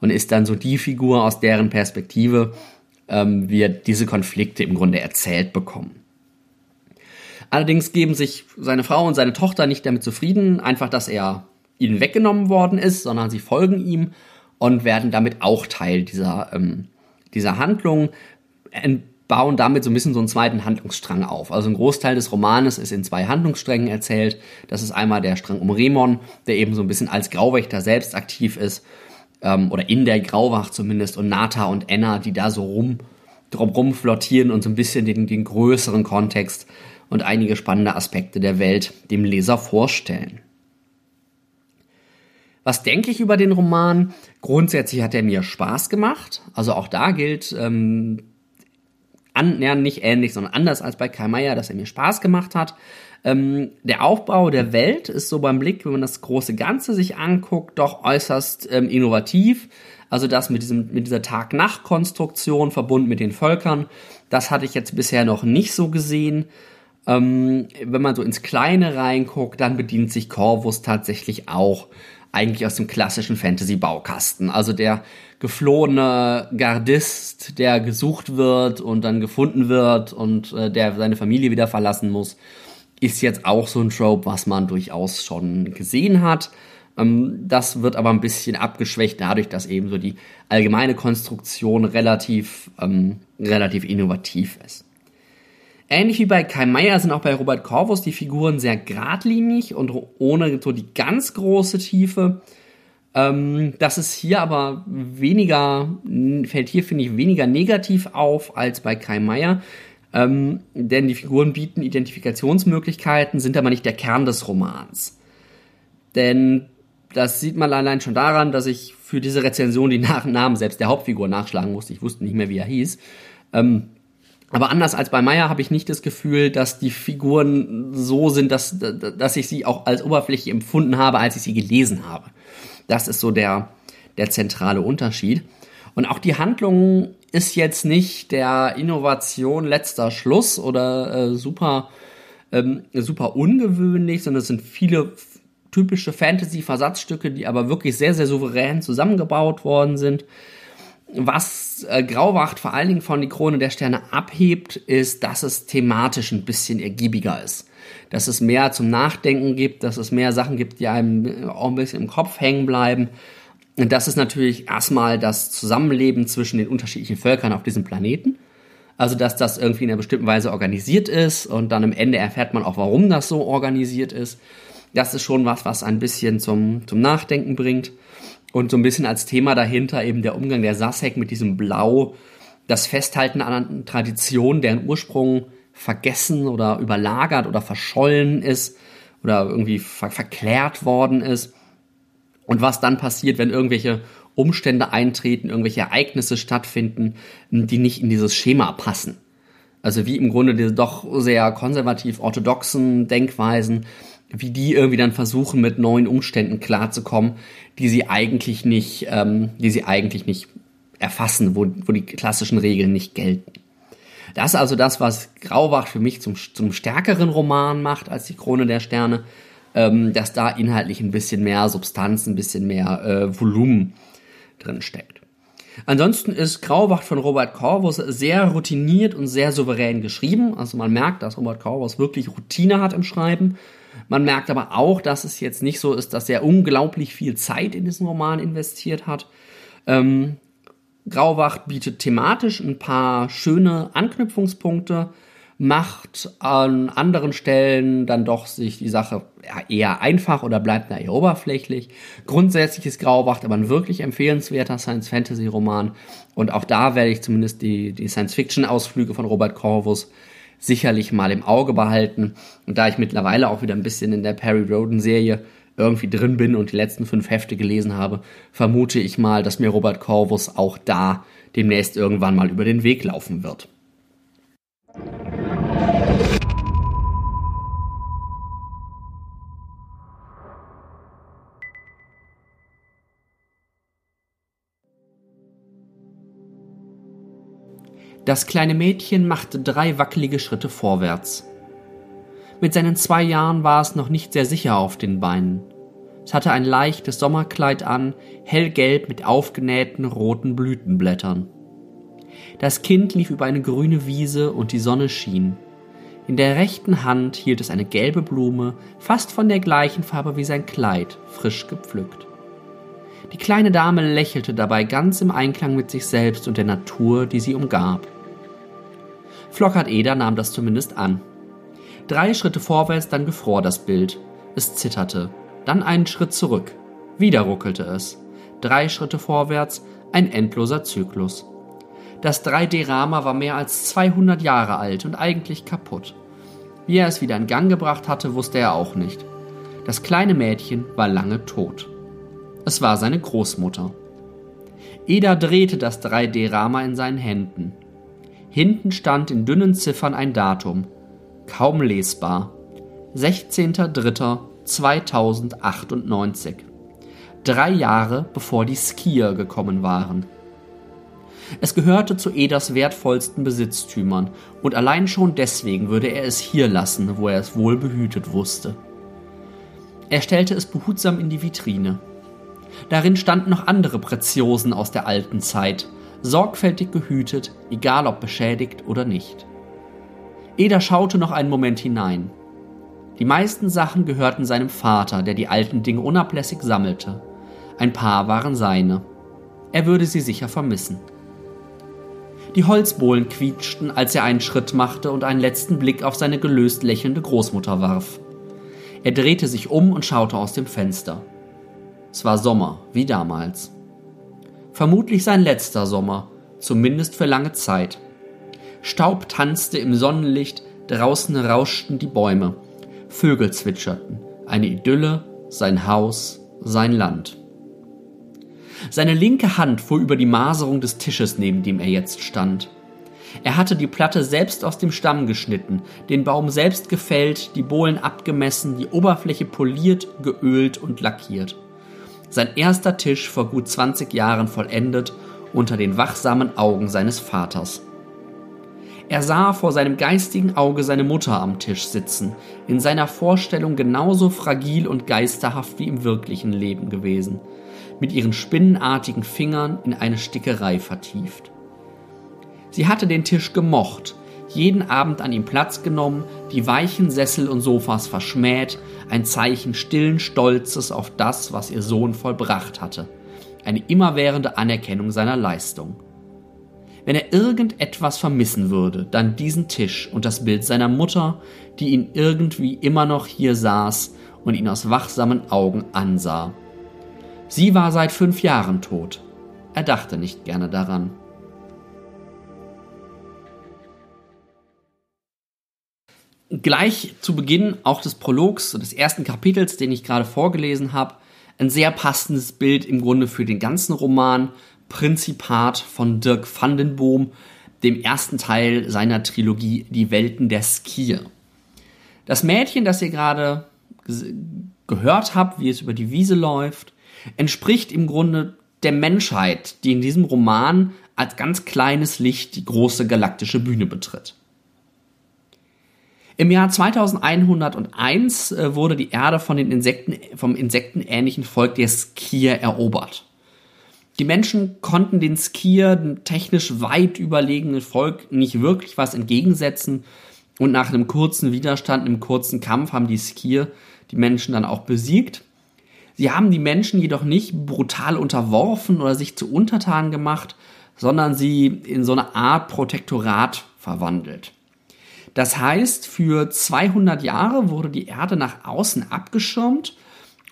Und ist dann so die Figur, aus deren Perspektive ähm, wir diese Konflikte im Grunde erzählt bekommen. Allerdings geben sich seine Frau und seine Tochter nicht damit zufrieden, einfach, dass er ihnen weggenommen worden ist, sondern sie folgen ihm und werden damit auch Teil dieser, ähm, dieser Handlung, bauen damit so ein bisschen so einen zweiten Handlungsstrang auf. Also ein Großteil des Romanes ist in zwei Handlungssträngen erzählt. Das ist einmal der Strang um Remon, der eben so ein bisschen als Grauwächter selbst aktiv ist, ähm, oder in der Grauwacht zumindest, und Nata und Enna, die da so rum, drumrum flottieren und so ein bisschen den, den größeren Kontext und einige spannende Aspekte der Welt dem Leser vorstellen. Was denke ich über den Roman? Grundsätzlich hat er mir Spaß gemacht. Also auch da gilt, ähm, an, ja, nicht ähnlich, sondern anders als bei Kai Meier, dass er mir Spaß gemacht hat. Ähm, der Aufbau der Welt ist so beim Blick, wenn man das große Ganze sich anguckt, doch äußerst ähm, innovativ. Also das mit, diesem, mit dieser Tag-Nacht-Konstruktion verbunden mit den Völkern, das hatte ich jetzt bisher noch nicht so gesehen. Ähm, wenn man so ins Kleine reinguckt, dann bedient sich Corvus tatsächlich auch eigentlich aus dem klassischen Fantasy-Baukasten. Also der geflohene Gardist, der gesucht wird und dann gefunden wird und äh, der seine Familie wieder verlassen muss, ist jetzt auch so ein Trope, was man durchaus schon gesehen hat. Ähm, das wird aber ein bisschen abgeschwächt dadurch, dass eben so die allgemeine Konstruktion relativ, ähm, relativ innovativ ist. Ähnlich wie bei Kai Meier sind auch bei Robert Corvus die Figuren sehr geradlinig und ohne so die ganz große Tiefe. Ähm, das ist hier aber weniger, fällt hier, finde ich, weniger negativ auf als bei Kai Meier. Ähm, denn die Figuren bieten Identifikationsmöglichkeiten, sind aber nicht der Kern des Romans. Denn das sieht man allein schon daran, dass ich für diese Rezension die Namen selbst der Hauptfigur nachschlagen musste. Ich wusste nicht mehr, wie er hieß. Ähm, aber anders als bei Meyer habe ich nicht das Gefühl, dass die Figuren so sind, dass, dass ich sie auch als oberflächlich empfunden habe, als ich sie gelesen habe. Das ist so der, der zentrale Unterschied. Und auch die Handlung ist jetzt nicht der Innovation letzter Schluss oder äh, super, ähm, super ungewöhnlich, sondern es sind viele typische Fantasy-Versatzstücke, die aber wirklich sehr, sehr souverän zusammengebaut worden sind. Was äh, Grauwacht vor allen Dingen von die Krone der Sterne abhebt, ist, dass es thematisch ein bisschen ergiebiger ist. Dass es mehr zum Nachdenken gibt, dass es mehr Sachen gibt, die einem auch ein bisschen im Kopf hängen bleiben. Und das ist natürlich erstmal das Zusammenleben zwischen den unterschiedlichen Völkern auf diesem Planeten. Also, dass das irgendwie in einer bestimmten Weise organisiert ist und dann am Ende erfährt man auch, warum das so organisiert ist. Das ist schon was, was ein bisschen zum, zum Nachdenken bringt. Und so ein bisschen als Thema dahinter eben der Umgang der Sasek mit diesem Blau, das Festhalten an Traditionen, deren Ursprung vergessen oder überlagert oder verschollen ist oder irgendwie ver verklärt worden ist. Und was dann passiert, wenn irgendwelche Umstände eintreten, irgendwelche Ereignisse stattfinden, die nicht in dieses Schema passen. Also wie im Grunde diese doch sehr konservativ orthodoxen Denkweisen, wie die irgendwie dann versuchen, mit neuen Umständen klarzukommen, die sie eigentlich nicht, ähm, die sie eigentlich nicht erfassen, wo, wo die klassischen Regeln nicht gelten. Das ist also das, was Grauwacht für mich zum, zum stärkeren Roman macht als die Krone der Sterne, ähm, dass da inhaltlich ein bisschen mehr Substanz, ein bisschen mehr äh, Volumen drin steckt. Ansonsten ist Grauwacht von Robert Corvus sehr routiniert und sehr souverän geschrieben. Also man merkt, dass Robert Corvus wirklich Routine hat im Schreiben. Man merkt aber auch, dass es jetzt nicht so ist, dass er unglaublich viel Zeit in diesen Roman investiert hat. Ähm, Grauwacht bietet thematisch ein paar schöne Anknüpfungspunkte, macht an anderen Stellen dann doch sich die Sache eher einfach oder bleibt eher oberflächlich. Grundsätzlich ist Grauwacht aber ein wirklich empfehlenswerter Science-Fantasy-Roman und auch da werde ich zumindest die, die Science-Fiction-Ausflüge von Robert Corvus sicherlich mal im Auge behalten. Und da ich mittlerweile auch wieder ein bisschen in der Perry Roden Serie irgendwie drin bin und die letzten fünf Hefte gelesen habe, vermute ich mal, dass mir Robert Corvus auch da demnächst irgendwann mal über den Weg laufen wird. Das kleine Mädchen machte drei wackelige Schritte vorwärts. Mit seinen zwei Jahren war es noch nicht sehr sicher auf den Beinen. Es hatte ein leichtes Sommerkleid an, hellgelb mit aufgenähten roten Blütenblättern. Das Kind lief über eine grüne Wiese und die Sonne schien. In der rechten Hand hielt es eine gelbe Blume, fast von der gleichen Farbe wie sein Kleid, frisch gepflückt. Die kleine Dame lächelte dabei ganz im Einklang mit sich selbst und der Natur, die sie umgab. Flockart Eder nahm das zumindest an. Drei Schritte vorwärts, dann gefror das Bild. Es zitterte. Dann einen Schritt zurück. Wieder ruckelte es. Drei Schritte vorwärts, ein endloser Zyklus. Das 3D-Rama war mehr als 200 Jahre alt und eigentlich kaputt. Wie er es wieder in Gang gebracht hatte, wusste er auch nicht. Das kleine Mädchen war lange tot. Es war seine Großmutter. Eda drehte das 3D-Rama in seinen Händen. Hinten stand in dünnen Ziffern ein Datum. Kaum lesbar. 16.03.2098. Drei Jahre bevor die Skier gekommen waren. Es gehörte zu Eders wertvollsten Besitztümern, und allein schon deswegen würde er es hier lassen, wo er es wohl behütet wusste. Er stellte es behutsam in die Vitrine. Darin standen noch andere Preziosen aus der alten Zeit, sorgfältig gehütet, egal ob beschädigt oder nicht. Eda schaute noch einen Moment hinein. Die meisten Sachen gehörten seinem Vater, der die alten Dinge unablässig sammelte. Ein paar waren seine. Er würde sie sicher vermissen. Die Holzbohlen quietschten, als er einen Schritt machte und einen letzten Blick auf seine gelöst lächelnde Großmutter warf. Er drehte sich um und schaute aus dem Fenster. Es war Sommer, wie damals. Vermutlich sein letzter Sommer, zumindest für lange Zeit. Staub tanzte im Sonnenlicht, draußen rauschten die Bäume, Vögel zwitscherten, eine Idylle, sein Haus, sein Land. Seine linke Hand fuhr über die Maserung des Tisches, neben dem er jetzt stand. Er hatte die Platte selbst aus dem Stamm geschnitten, den Baum selbst gefällt, die Bohlen abgemessen, die Oberfläche poliert, geölt und lackiert sein erster Tisch vor gut 20 Jahren vollendet unter den wachsamen Augen seines Vaters. Er sah vor seinem geistigen Auge seine Mutter am Tisch sitzen, in seiner Vorstellung genauso fragil und geisterhaft wie im wirklichen Leben gewesen, mit ihren spinnenartigen Fingern in eine Stickerei vertieft. Sie hatte den Tisch gemocht, jeden Abend an ihm Platz genommen, die weichen Sessel und Sofas verschmäht, ein Zeichen stillen Stolzes auf das, was ihr Sohn vollbracht hatte, eine immerwährende Anerkennung seiner Leistung. Wenn er irgendetwas vermissen würde, dann diesen Tisch und das Bild seiner Mutter, die ihn irgendwie immer noch hier saß und ihn aus wachsamen Augen ansah. Sie war seit fünf Jahren tot. Er dachte nicht gerne daran. Gleich zu Beginn auch des Prologs, des ersten Kapitels, den ich gerade vorgelesen habe, ein sehr passendes Bild im Grunde für den ganzen Roman Prinzipat von Dirk van den Boom, dem ersten Teil seiner Trilogie Die Welten der Skier. Das Mädchen, das ihr gerade gehört habt, wie es über die Wiese läuft, entspricht im Grunde der Menschheit, die in diesem Roman als ganz kleines Licht die große galaktische Bühne betritt. Im Jahr 2101 äh, wurde die Erde von den Insekten, vom insektenähnlichen Volk der Skier erobert. Die Menschen konnten den Skier, dem technisch weit überlegenen Volk, nicht wirklich was entgegensetzen. Und nach einem kurzen Widerstand, einem kurzen Kampf haben die Skier die Menschen dann auch besiegt. Sie haben die Menschen jedoch nicht brutal unterworfen oder sich zu Untertanen gemacht, sondern sie in so eine Art Protektorat verwandelt. Das heißt, für 200 Jahre wurde die Erde nach außen abgeschirmt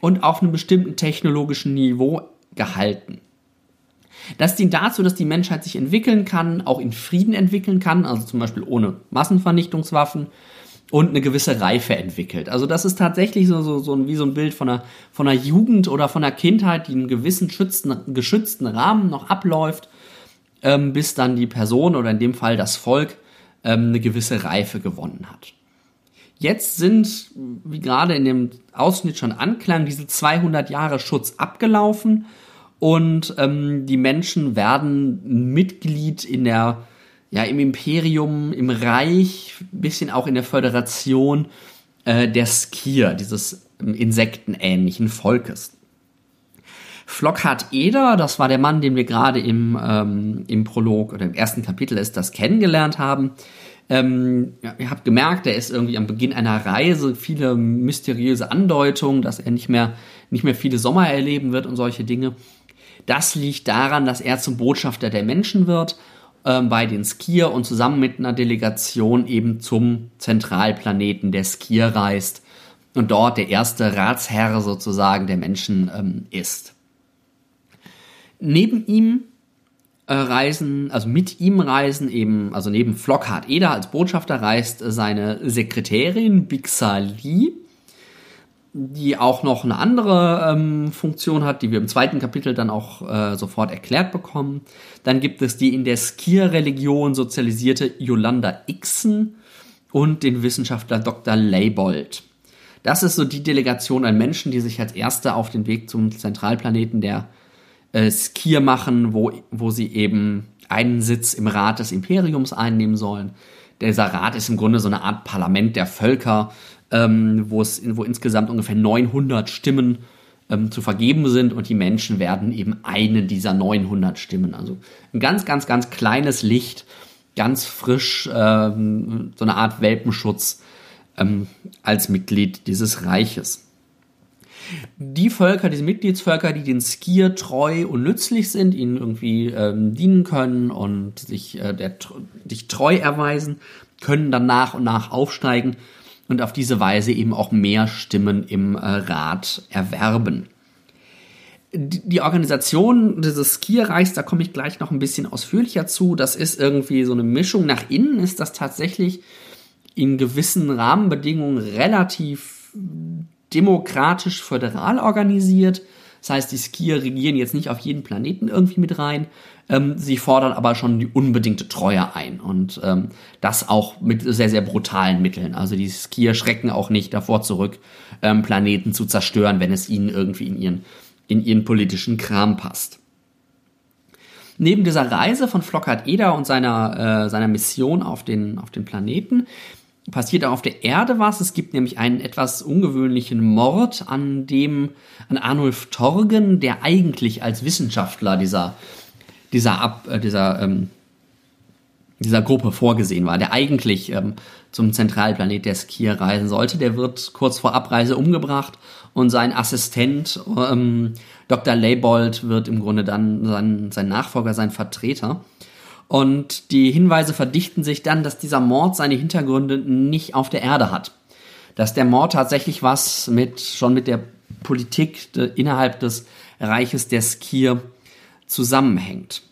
und auf einem bestimmten technologischen Niveau gehalten. Das dient dazu, dass die Menschheit sich entwickeln kann, auch in Frieden entwickeln kann, also zum Beispiel ohne Massenvernichtungswaffen und eine gewisse Reife entwickelt. Also das ist tatsächlich so, so, so ein, wie so ein Bild von einer, von einer Jugend oder von einer Kindheit, die in einem gewissen schützten, geschützten Rahmen noch abläuft, ähm, bis dann die Person oder in dem Fall das Volk ähm, eine gewisse Reife gewonnen hat. Jetzt sind, wie gerade in dem Ausschnitt schon anklang, diese 200 Jahre Schutz abgelaufen und ähm, die Menschen werden Mitglied in der ja, im Imperium, im Reich, bisschen auch in der Föderation äh, der Skier, dieses ähm, insektenähnlichen Volkes. Flockhart Eder, das war der Mann, den wir gerade im, ähm, im Prolog oder im ersten Kapitel ist das kennengelernt haben. Ähm, ja, ihr habt gemerkt, er ist irgendwie am Beginn einer Reise, viele mysteriöse Andeutungen, dass er nicht mehr, nicht mehr viele Sommer erleben wird und solche Dinge. Das liegt daran, dass er zum Botschafter der Menschen wird ähm, bei den Skier und zusammen mit einer Delegation eben zum Zentralplaneten der Skier reist und dort der erste Ratsherr sozusagen der Menschen ähm, ist. Neben ihm äh, reisen, also mit ihm reisen eben, also neben Flockhart Eder als Botschafter reist seine Sekretärin Bixali die auch noch eine andere ähm, Funktion hat, die wir im zweiten Kapitel dann auch äh, sofort erklärt bekommen. Dann gibt es die in der Skir-Religion sozialisierte Yolanda Ixen und den Wissenschaftler Dr. Leibold. Das ist so die Delegation an Menschen, die sich als Erste auf den Weg zum Zentralplaneten der äh, Skir machen, wo, wo sie eben einen Sitz im Rat des Imperiums einnehmen sollen. Dieser Rat ist im Grunde so eine Art Parlament der Völker, ähm, wo es wo insgesamt ungefähr 900 Stimmen ähm, zu vergeben sind und die Menschen werden eben eine dieser 900 Stimmen. Also ein ganz, ganz, ganz kleines Licht, ganz frisch, ähm, so eine Art Welpenschutz ähm, als Mitglied dieses Reiches. Die Völker, diese Mitgliedsvölker, die den Skier treu und nützlich sind, ihnen irgendwie ähm, dienen können und sich, äh, der, sich treu erweisen, können dann nach und nach aufsteigen und auf diese Weise eben auch mehr Stimmen im äh, Rat erwerben. Die Organisation dieses Skierreichs, da komme ich gleich noch ein bisschen ausführlicher zu. Das ist irgendwie so eine Mischung. Nach innen ist das tatsächlich in gewissen Rahmenbedingungen relativ demokratisch föderal organisiert. Das heißt, die Skier regieren jetzt nicht auf jeden Planeten irgendwie mit rein, ähm, sie fordern aber schon die unbedingte Treue ein und ähm, das auch mit sehr, sehr brutalen Mitteln. Also die Skier schrecken auch nicht davor zurück, ähm, Planeten zu zerstören, wenn es ihnen irgendwie in ihren, in ihren politischen Kram passt. Neben dieser Reise von Flockhart Eder und seiner, äh, seiner Mission auf den, auf den Planeten passiert auch auf der Erde was. Es gibt nämlich einen etwas ungewöhnlichen Mord an dem, an Arnulf Torgen, der eigentlich als Wissenschaftler dieser dieser, Ab, äh, dieser, ähm, dieser Gruppe vorgesehen war, der eigentlich ähm, zum Zentralplanet der Skier reisen sollte. Der wird kurz vor Abreise umgebracht und sein Assistent ähm, Dr. Leibold wird im Grunde dann sein, sein Nachfolger, sein Vertreter. Und die Hinweise verdichten sich dann, dass dieser Mord seine Hintergründe nicht auf der Erde hat. Dass der Mord tatsächlich was mit, schon mit der Politik de, innerhalb des Reiches der Skier zusammenhängt.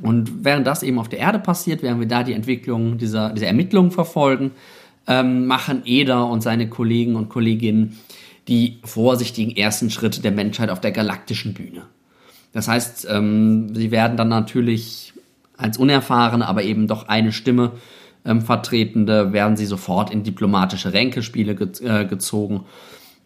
Und während das eben auf der Erde passiert, während wir da die Entwicklung dieser, dieser Ermittlungen verfolgen, ähm, machen Eder und seine Kollegen und Kolleginnen die vorsichtigen ersten Schritte der Menschheit auf der galaktischen Bühne. Das heißt, ähm, sie werden dann natürlich als unerfahrene, aber eben doch eine Stimme ähm, vertretende, werden sie sofort in diplomatische Ränkespiele ge äh, gezogen.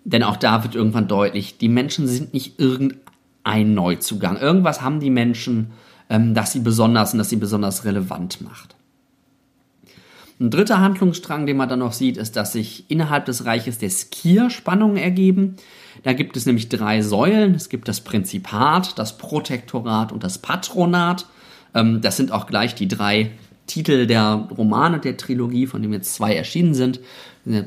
Denn auch da wird irgendwann deutlich, die Menschen sind nicht irgendein ein Neuzugang. Irgendwas haben die Menschen, ähm, das sie besonders und das sie besonders relevant macht. Ein dritter Handlungsstrang, den man dann noch sieht, ist, dass sich innerhalb des Reiches der Skir Spannungen ergeben. Da gibt es nämlich drei Säulen. Es gibt das Prinzipat, das Protektorat und das Patronat. Ähm, das sind auch gleich die drei Titel der Romane der Trilogie, von denen jetzt zwei erschienen sind.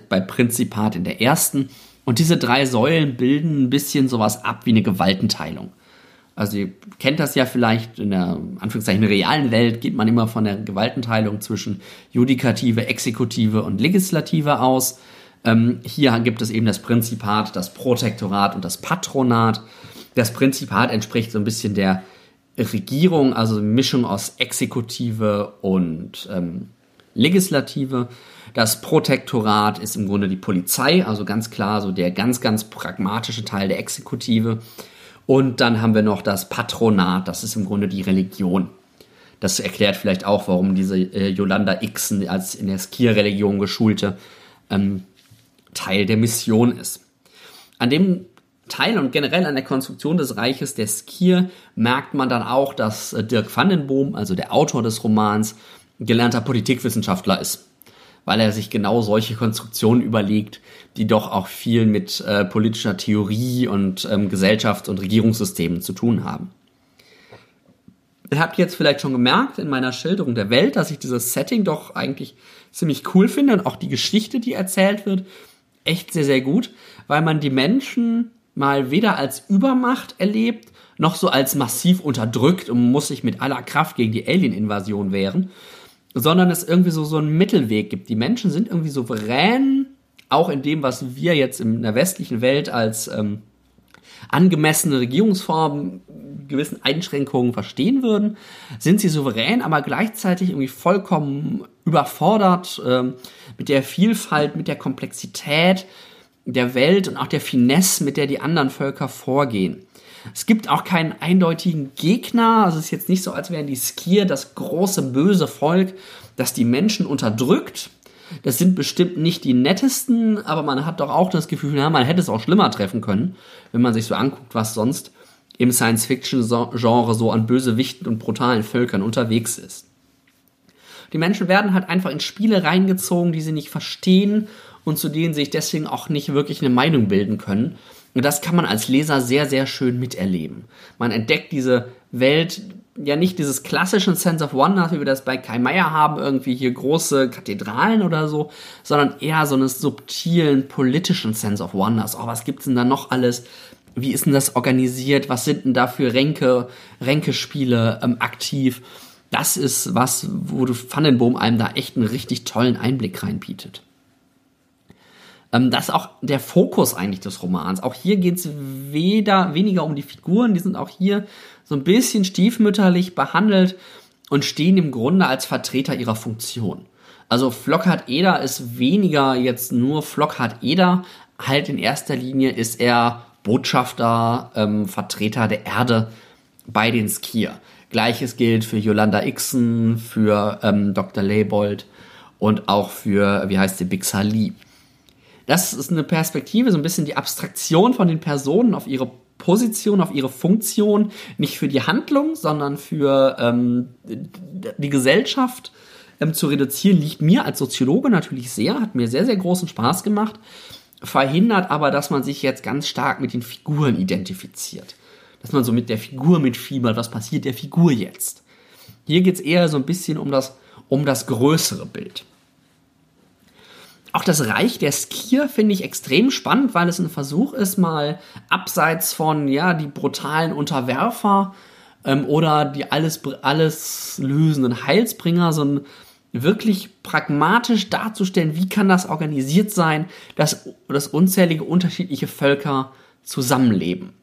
Bei Prinzipat in der ersten und diese drei Säulen bilden ein bisschen sowas ab wie eine Gewaltenteilung. Also ihr kennt das ja vielleicht in der Anführungszeichen realen Welt geht man immer von der Gewaltenteilung zwischen Judikative, Exekutive und Legislative aus. Ähm, hier gibt es eben das Prinzipat, das Protektorat und das Patronat. Das Prinzipat entspricht so ein bisschen der Regierung, also Mischung aus Exekutive und ähm, Legislative. Das Protektorat ist im Grunde die Polizei, also ganz klar so der ganz, ganz pragmatische Teil der Exekutive. Und dann haben wir noch das Patronat, das ist im Grunde die Religion. Das erklärt vielleicht auch, warum diese äh, Yolanda Ixen als in der Skir-Religion geschulte ähm, Teil der Mission ist. An dem Teil und generell an der Konstruktion des Reiches der Skir merkt man dann auch, dass äh, Dirk Vandenboom, also der Autor des Romans, gelernter Politikwissenschaftler ist, weil er sich genau solche Konstruktionen überlegt, die doch auch viel mit äh, politischer Theorie und ähm, Gesellschafts- und Regierungssystemen zu tun haben. Ihr habt jetzt vielleicht schon gemerkt in meiner Schilderung der Welt, dass ich dieses Setting doch eigentlich ziemlich cool finde und auch die Geschichte, die erzählt wird, echt sehr, sehr gut, weil man die Menschen mal weder als Übermacht erlebt, noch so als massiv unterdrückt und muss sich mit aller Kraft gegen die Alien-Invasion wehren, sondern es irgendwie so, so einen Mittelweg gibt. Die Menschen sind irgendwie souverän, auch in dem, was wir jetzt in der westlichen Welt als ähm, angemessene Regierungsform gewissen Einschränkungen verstehen würden, sind sie souverän, aber gleichzeitig irgendwie vollkommen überfordert ähm, mit der Vielfalt, mit der Komplexität der Welt und auch der Finesse, mit der die anderen Völker vorgehen. Es gibt auch keinen eindeutigen Gegner. Es ist jetzt nicht so, als wären die Skier das große böse Volk, das die Menschen unterdrückt. Das sind bestimmt nicht die nettesten, aber man hat doch auch das Gefühl, ja, man hätte es auch schlimmer treffen können, wenn man sich so anguckt, was sonst im Science-Fiction-Genre so an Bösewichten und brutalen Völkern unterwegs ist. Die Menschen werden halt einfach in Spiele reingezogen, die sie nicht verstehen und zu denen sich deswegen auch nicht wirklich eine Meinung bilden können. Und das kann man als Leser sehr, sehr schön miterleben. Man entdeckt diese Welt, ja nicht dieses klassischen Sense of Wonder, wie wir das bei Kai Meier haben, irgendwie hier große Kathedralen oder so, sondern eher so einen subtilen politischen Sense of Wonders. Oh, was gibt's denn da noch alles? Wie ist denn das organisiert? Was sind denn da für Ränke, Ränkespiele ähm, aktiv? Das ist was, wo du Vandenboom einem da echt einen richtig tollen Einblick reinbietet. Ähm, das ist auch der Fokus eigentlich des Romans. Auch hier geht es weniger um die Figuren, die sind auch hier so ein bisschen stiefmütterlich behandelt und stehen im Grunde als Vertreter ihrer Funktion. Also Flockhart Eder ist weniger jetzt nur Flockhart Eder, halt in erster Linie ist er Botschafter, ähm, Vertreter der Erde bei den Skier. Gleiches gilt für Yolanda Ixen, für ähm, Dr. Leibold und auch für, wie heißt sie, Bixali. Das ist eine Perspektive, so ein bisschen die Abstraktion von den Personen auf ihre Position, auf ihre Funktion, nicht für die Handlung, sondern für ähm, die Gesellschaft ähm, zu reduzieren, liegt mir als Soziologe natürlich sehr, hat mir sehr, sehr großen Spaß gemacht, verhindert aber, dass man sich jetzt ganz stark mit den Figuren identifiziert. Dass man so mit der Figur mitfiebert, was passiert der Figur jetzt. Hier geht es eher so ein bisschen um das, um das größere Bild. Auch das Reich der Skier finde ich extrem spannend, weil es ein Versuch ist, mal abseits von ja die brutalen Unterwerfer ähm, oder die alles alles lösenden Heilsbringer so ein wirklich pragmatisch darzustellen, wie kann das organisiert sein, dass, dass unzählige unterschiedliche Völker zusammenleben.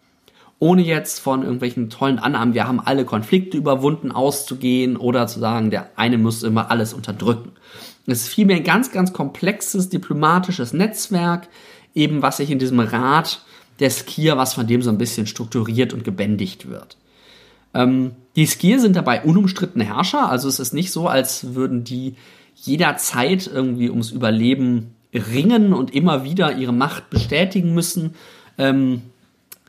Ohne jetzt von irgendwelchen tollen Annahmen, wir haben alle Konflikte überwunden, auszugehen oder zu sagen, der eine muss immer alles unterdrücken. Es ist vielmehr ein ganz, ganz komplexes diplomatisches Netzwerk, eben was sich in diesem Rat der Skier, was von dem so ein bisschen strukturiert und gebändigt wird. Ähm, die Skier sind dabei unumstrittene Herrscher, also es ist nicht so, als würden die jederzeit irgendwie ums Überleben ringen und immer wieder ihre Macht bestätigen müssen ähm,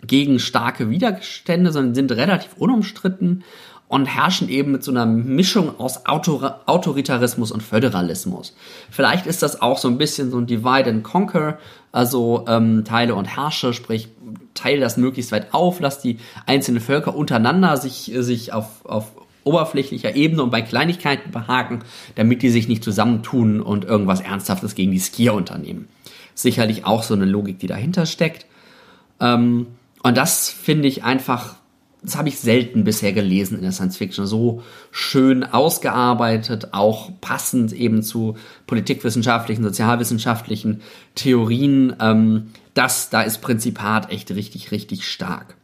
gegen starke Widerstände, sondern sind relativ unumstritten und herrschen eben mit so einer Mischung aus Autor Autoritarismus und Föderalismus. Vielleicht ist das auch so ein bisschen so ein Divide and Conquer, also ähm, Teile und Herrsche, sprich teile das möglichst weit auf, lass die einzelnen Völker untereinander sich, sich auf, auf oberflächlicher Ebene und bei Kleinigkeiten behaken, damit die sich nicht zusammentun und irgendwas Ernsthaftes gegen die Skier unternehmen. Sicherlich auch so eine Logik, die dahinter steckt. Ähm, und das finde ich einfach das habe ich selten bisher gelesen in der Science Fiction. So schön ausgearbeitet, auch passend eben zu politikwissenschaftlichen, sozialwissenschaftlichen Theorien. Ähm, das, da ist Prinzipat echt richtig, richtig stark.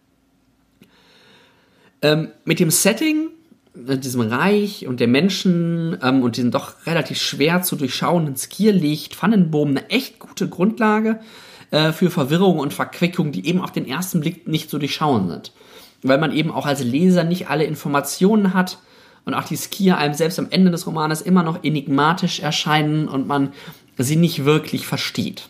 Ähm, mit dem Setting diesem Reich und der Menschen ähm, und diesen doch relativ schwer zu durchschauenden Skier legt Pfannenbohm eine echt gute Grundlage äh, für Verwirrung und Verquickung, die eben auf den ersten Blick nicht zu durchschauen sind. Weil man eben auch als Leser nicht alle Informationen hat und auch die Skier einem selbst am Ende des Romanes immer noch enigmatisch erscheinen und man sie nicht wirklich versteht.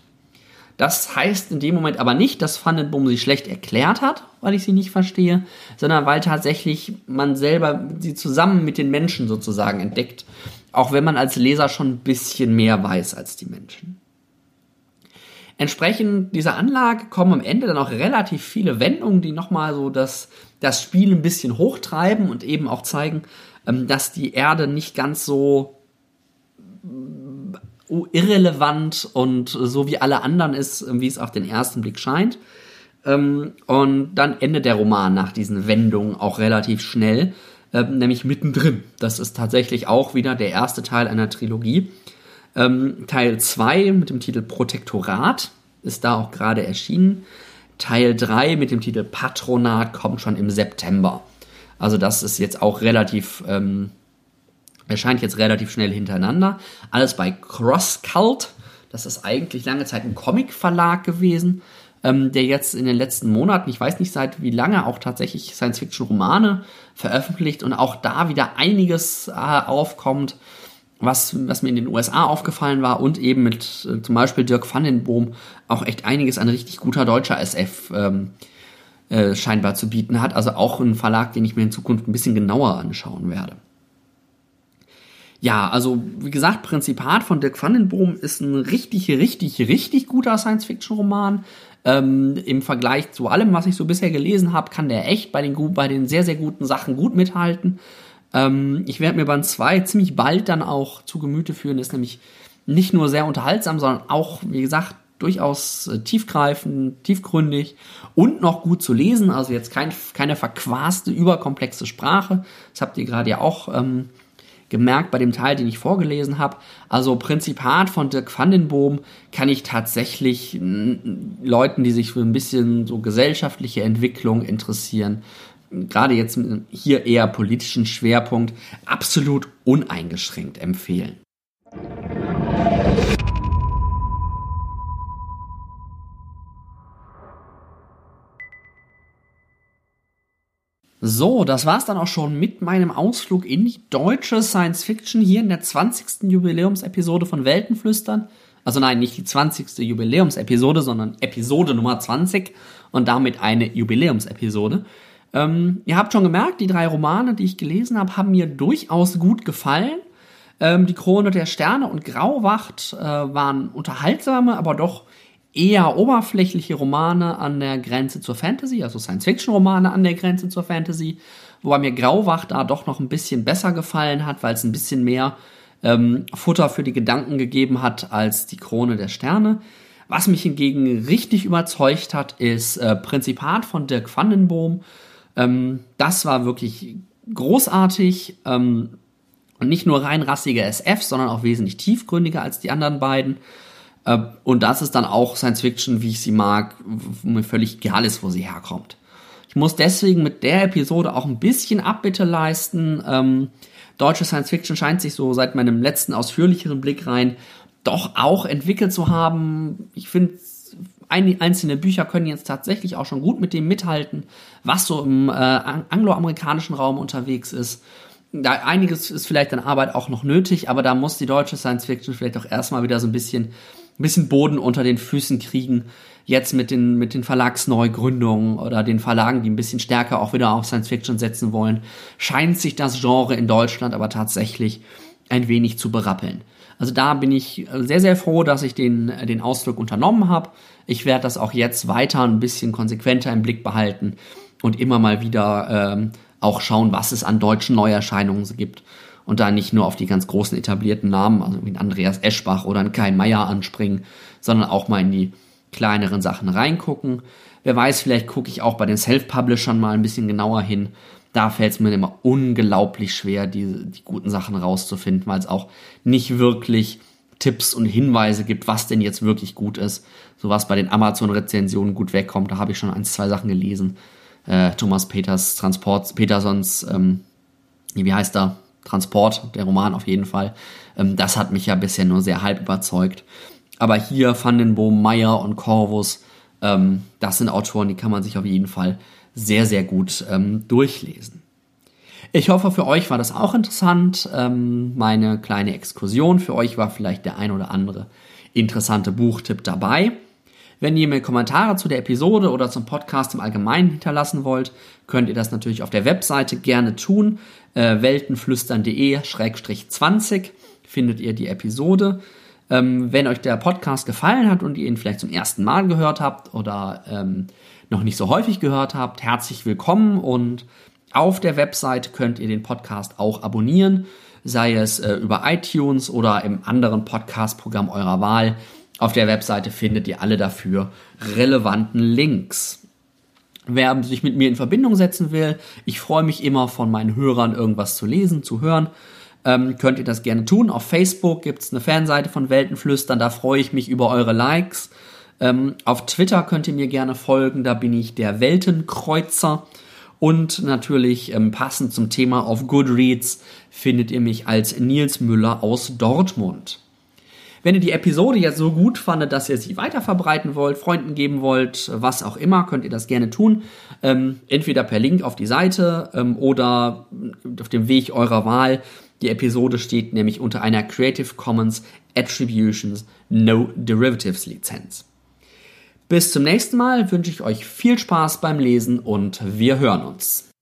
Das heißt in dem Moment aber nicht, dass Vandenboom sie schlecht erklärt hat, weil ich sie nicht verstehe, sondern weil tatsächlich man selber sie zusammen mit den Menschen sozusagen entdeckt, auch wenn man als Leser schon ein bisschen mehr weiß als die Menschen. Entsprechend dieser Anlage kommen am Ende dann auch relativ viele Wendungen, die nochmal so das, das Spiel ein bisschen hochtreiben und eben auch zeigen, ähm, dass die Erde nicht ganz so irrelevant und so wie alle anderen ist, wie es auf den ersten Blick scheint. Ähm, und dann endet der Roman nach diesen Wendungen auch relativ schnell, ähm, nämlich mittendrin. Das ist tatsächlich auch wieder der erste Teil einer Trilogie. Ähm, Teil 2 mit dem Titel Protektorat ist da auch gerade erschienen. Teil 3 mit dem Titel Patronat kommt schon im September. Also das ist jetzt auch relativ ähm, Erscheint jetzt relativ schnell hintereinander. Alles bei Cross Cult. Das ist eigentlich lange Zeit ein Comic-Verlag gewesen, ähm, der jetzt in den letzten Monaten, ich weiß nicht seit wie lange, auch tatsächlich Science-Fiction-Romane veröffentlicht und auch da wieder einiges äh, aufkommt, was, was mir in den USA aufgefallen war und eben mit äh, zum Beispiel Dirk Vandenboom auch echt einiges an richtig guter deutscher SF ähm, äh, scheinbar zu bieten hat. Also auch ein Verlag, den ich mir in Zukunft ein bisschen genauer anschauen werde. Ja, also wie gesagt, Prinzipat von Dirk Vandenboom ist ein richtig, richtig, richtig guter Science-Fiction-Roman. Ähm, Im Vergleich zu allem, was ich so bisher gelesen habe, kann der echt bei den, bei den sehr, sehr guten Sachen gut mithalten. Ähm, ich werde mir Band 2 ziemlich bald dann auch zu Gemüte führen. Ist nämlich nicht nur sehr unterhaltsam, sondern auch, wie gesagt, durchaus äh, tiefgreifend, tiefgründig und noch gut zu lesen. Also jetzt kein, keine verquaste, überkomplexe Sprache. Das habt ihr gerade ja auch ähm, gemerkt bei dem Teil, den ich vorgelesen habe. Also Prinzipat von Dirk Vandenboom kann ich tatsächlich Leuten, die sich für ein bisschen so gesellschaftliche Entwicklung interessieren, gerade jetzt hier eher politischen Schwerpunkt, absolut uneingeschränkt empfehlen. So, das war's dann auch schon mit meinem Ausflug in die deutsche Science Fiction hier in der 20. Jubiläumsepisode von Weltenflüstern. Also nein, nicht die 20. Jubiläumsepisode, sondern Episode Nummer 20 und damit eine Jubiläumsepisode. Ähm, ihr habt schon gemerkt, die drei Romane, die ich gelesen habe, haben mir durchaus gut gefallen. Ähm, die Krone der Sterne und Grauwacht äh, waren unterhaltsame, aber doch eher oberflächliche Romane an der Grenze zur Fantasy, also Science-Fiction-Romane an der Grenze zur Fantasy, wobei mir Grauwacht da doch noch ein bisschen besser gefallen hat, weil es ein bisschen mehr ähm, Futter für die Gedanken gegeben hat als die Krone der Sterne. Was mich hingegen richtig überzeugt hat, ist äh, Prinzipat von Dirk Vandenboom. Ähm, das war wirklich großartig ähm, und nicht nur rein rassige SF, sondern auch wesentlich tiefgründiger als die anderen beiden. Äh, und das ist dann auch Science Fiction, wie ich sie mag, wo mir völlig egal ist, wo sie herkommt. Ich muss deswegen mit der Episode auch ein bisschen Abbitte leisten. Ähm, deutsche Science Fiction scheint sich so seit meinem letzten ausführlicheren Blick rein doch auch entwickelt zu haben. Ich finde, einzelne Bücher können jetzt tatsächlich auch schon gut mit dem mithalten, was so im äh, angloamerikanischen Raum unterwegs ist. Da einiges ist vielleicht an Arbeit auch noch nötig, aber da muss die deutsche Science Fiction vielleicht auch erstmal wieder so ein bisschen ein bisschen Boden unter den Füßen kriegen. Jetzt mit den, mit den Verlagsneugründungen oder den Verlagen, die ein bisschen stärker auch wieder auf Science Fiction setzen wollen, scheint sich das Genre in Deutschland aber tatsächlich ein wenig zu berappeln. Also da bin ich sehr, sehr froh, dass ich den, den Ausflug unternommen habe. Ich werde das auch jetzt weiter ein bisschen konsequenter im Blick behalten und immer mal wieder ähm, auch schauen, was es an deutschen Neuerscheinungen gibt und da nicht nur auf die ganz großen etablierten Namen, also wie Andreas Eschbach oder ein Kai Meier anspringen, sondern auch mal in die kleineren Sachen reingucken. Wer weiß, vielleicht gucke ich auch bei den Self-Publishern mal ein bisschen genauer hin. Da fällt es mir immer unglaublich schwer, die, die guten Sachen rauszufinden, weil es auch nicht wirklich Tipps und Hinweise gibt, was denn jetzt wirklich gut ist. So was bei den Amazon-Rezensionen gut wegkommt, da habe ich schon ein, zwei Sachen gelesen. Äh, Thomas Peters Transport, Petersons ähm, wie heißt er? Transport, der Roman auf jeden Fall. Ähm, das hat mich ja bisher nur sehr halb überzeugt. Aber hier Van den Boom, Meyer und Corvus, ähm, das sind Autoren, die kann man sich auf jeden Fall sehr, sehr gut ähm, durchlesen. Ich hoffe, für euch war das auch interessant. Ähm, meine kleine Exkursion. Für euch war vielleicht der ein oder andere interessante Buchtipp dabei. Wenn ihr mir Kommentare zu der Episode oder zum Podcast im Allgemeinen hinterlassen wollt, könnt ihr das natürlich auf der Webseite gerne tun. Äh, weltenflüstern.de-20 findet ihr die Episode. Ähm, wenn euch der Podcast gefallen hat und ihr ihn vielleicht zum ersten Mal gehört habt oder ähm, noch nicht so häufig gehört habt, herzlich willkommen und auf der Website könnt ihr den Podcast auch abonnieren, sei es äh, über iTunes oder im anderen Podcast-Programm eurer Wahl. Auf der Webseite findet ihr alle dafür relevanten Links. Wer sich mit mir in Verbindung setzen will, ich freue mich immer von meinen Hörern irgendwas zu lesen, zu hören ähm, könnt ihr das gerne tun. Auf Facebook gibt es eine Fanseite von Weltenflüstern, da freue ich mich über eure Likes. Ähm, auf Twitter könnt ihr mir gerne folgen, da bin ich der Weltenkreuzer. Und natürlich ähm, passend zum Thema auf Goodreads findet ihr mich als Nils Müller aus Dortmund. Wenn ihr die Episode jetzt so gut fandet, dass ihr sie weiter verbreiten wollt, Freunden geben wollt, was auch immer, könnt ihr das gerne tun. Ähm, entweder per Link auf die Seite ähm, oder auf dem Weg eurer Wahl. Die Episode steht nämlich unter einer Creative Commons Attributions No Derivatives Lizenz. Bis zum nächsten Mal wünsche ich euch viel Spaß beim Lesen und wir hören uns.